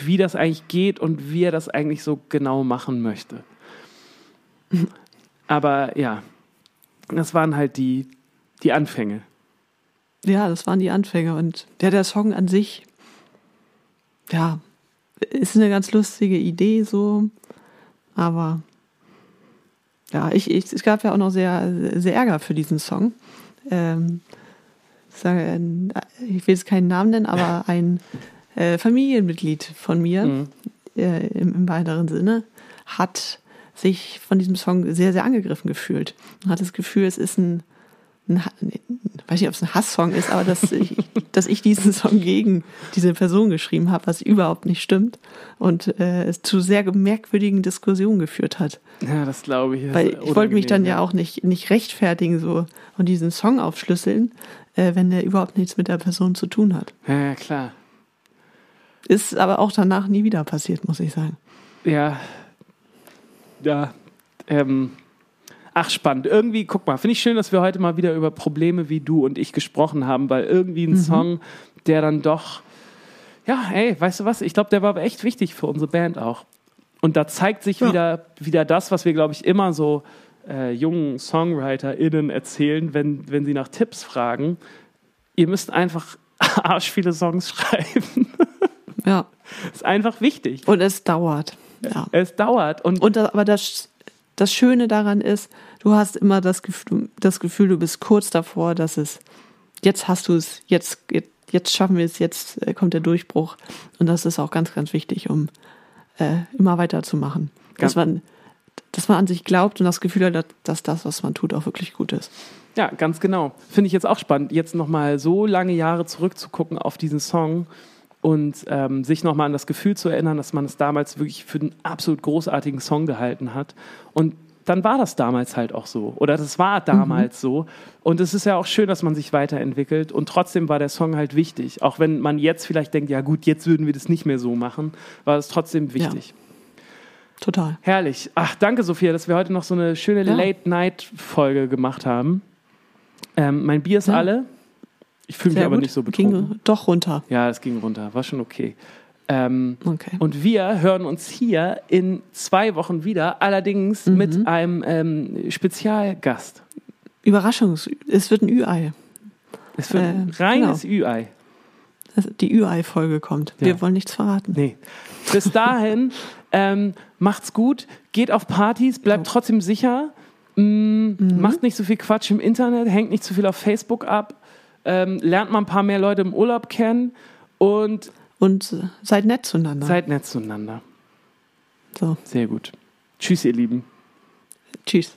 wie das eigentlich geht und wie er das eigentlich so genau machen möchte. Aber ja, das waren halt die, die Anfänge. Ja, das waren die Anfänge und der, der Song an sich, ja, ist eine ganz lustige Idee so, aber ja, ich, ich, es gab ja auch noch sehr, sehr Ärger für diesen Song. Ähm, ich, sage, äh, ich will jetzt keinen Namen nennen, aber <laughs> ein äh, Familienmitglied von mir Mhm. äh, im, im weiteren Sinne hat sich von diesem Song sehr, sehr angegriffen gefühlt. Und hat das Gefühl, es ist ein, ein weiß nicht, ob es ein Hasssong ist, aber dass ich, <laughs> dass ich diesen Song gegen diese Person geschrieben habe, was überhaupt nicht stimmt und äh, es zu sehr merkwürdigen Diskussionen geführt hat. Ja, das glaube ich. Weil ich wollte mich dann ja auch nicht, nicht rechtfertigen so und diesen Song aufschlüsseln, äh, wenn der überhaupt nichts mit der Person zu tun hat. Ja, klar. Ist aber auch danach nie wieder passiert, muss ich sagen. Ja. Ja. Ähm. Ach, spannend. Irgendwie, guck mal, finde ich schön, dass wir heute mal wieder über Probleme wie du und ich gesprochen haben, weil irgendwie ein Song, der dann doch, ja, ey, weißt du was? Ich glaube, der war echt wichtig für unsere Band auch. Und da zeigt sich Ja. wieder, wieder das, was wir, glaube ich, immer so äh, jungen SongwriterInnen erzählen, wenn, wenn sie nach Tipps fragen. Ihr müsst einfach <laughs> arsch viele Songs <laughs> schreiben. Ja. ist einfach wichtig. Und es dauert. Ja. Es dauert. Und, Und das, aber das, das Schöne daran ist, du hast immer das Gefühl, das Gefühl, du bist kurz davor, dass es, jetzt hast du es, jetzt, jetzt schaffen wir es, jetzt äh, kommt der Durchbruch. Und das ist auch ganz, ganz wichtig, um äh, immer weiterzumachen. Dass man, dass man an sich glaubt und das Gefühl hat, dass das, was man tut, auch wirklich gut ist. Ja, ganz genau. Finde ich jetzt auch spannend, jetzt nochmal so lange Jahre zurückzugucken auf diesen Song und ähm, sich nochmal an das Gefühl zu erinnern, dass man es damals wirklich für einen absolut großartigen Song gehalten hat. Und dann war das damals halt auch so. Oder das war damals so. Und es ist ja auch schön, dass man sich weiterentwickelt. Und trotzdem war der Song halt wichtig. Auch wenn man jetzt vielleicht denkt, ja gut, jetzt würden wir das nicht mehr so machen, war es trotzdem wichtig. Total. Herrlich. Ach, danke, Sophia, dass wir heute noch so eine schöne Ja. Late-Night-Folge gemacht haben. Ähm, mein Bier ist Ja. alle. Ich fühle mich aber gut. nicht so betrunken. Ging doch runter. Ja, es ging runter. War schon okay. Ähm, Okay. und wir hören uns hier in zwei Wochen wieder, allerdings Mhm. mit einem ähm, Spezialgast. Überraschung, es wird ein Ü-Ei. Es wird ein Äh, reines Ü-Ei. Also Die Ü-Ei-Folge kommt. Wir Ja. wollen nichts verraten. Nee. Bis dahin, <laughs> ähm, macht's gut, geht auf Partys, bleibt trotzdem sicher, mm, macht nicht so viel Quatsch im Internet, hängt nicht zu viel auf Facebook ab, ähm, lernt mal ein paar mehr Leute im Urlaub kennen und Und seid nett zueinander. seid nett zueinander. so. Sehr gut. Tschüss, ihr Lieben. Tschüss.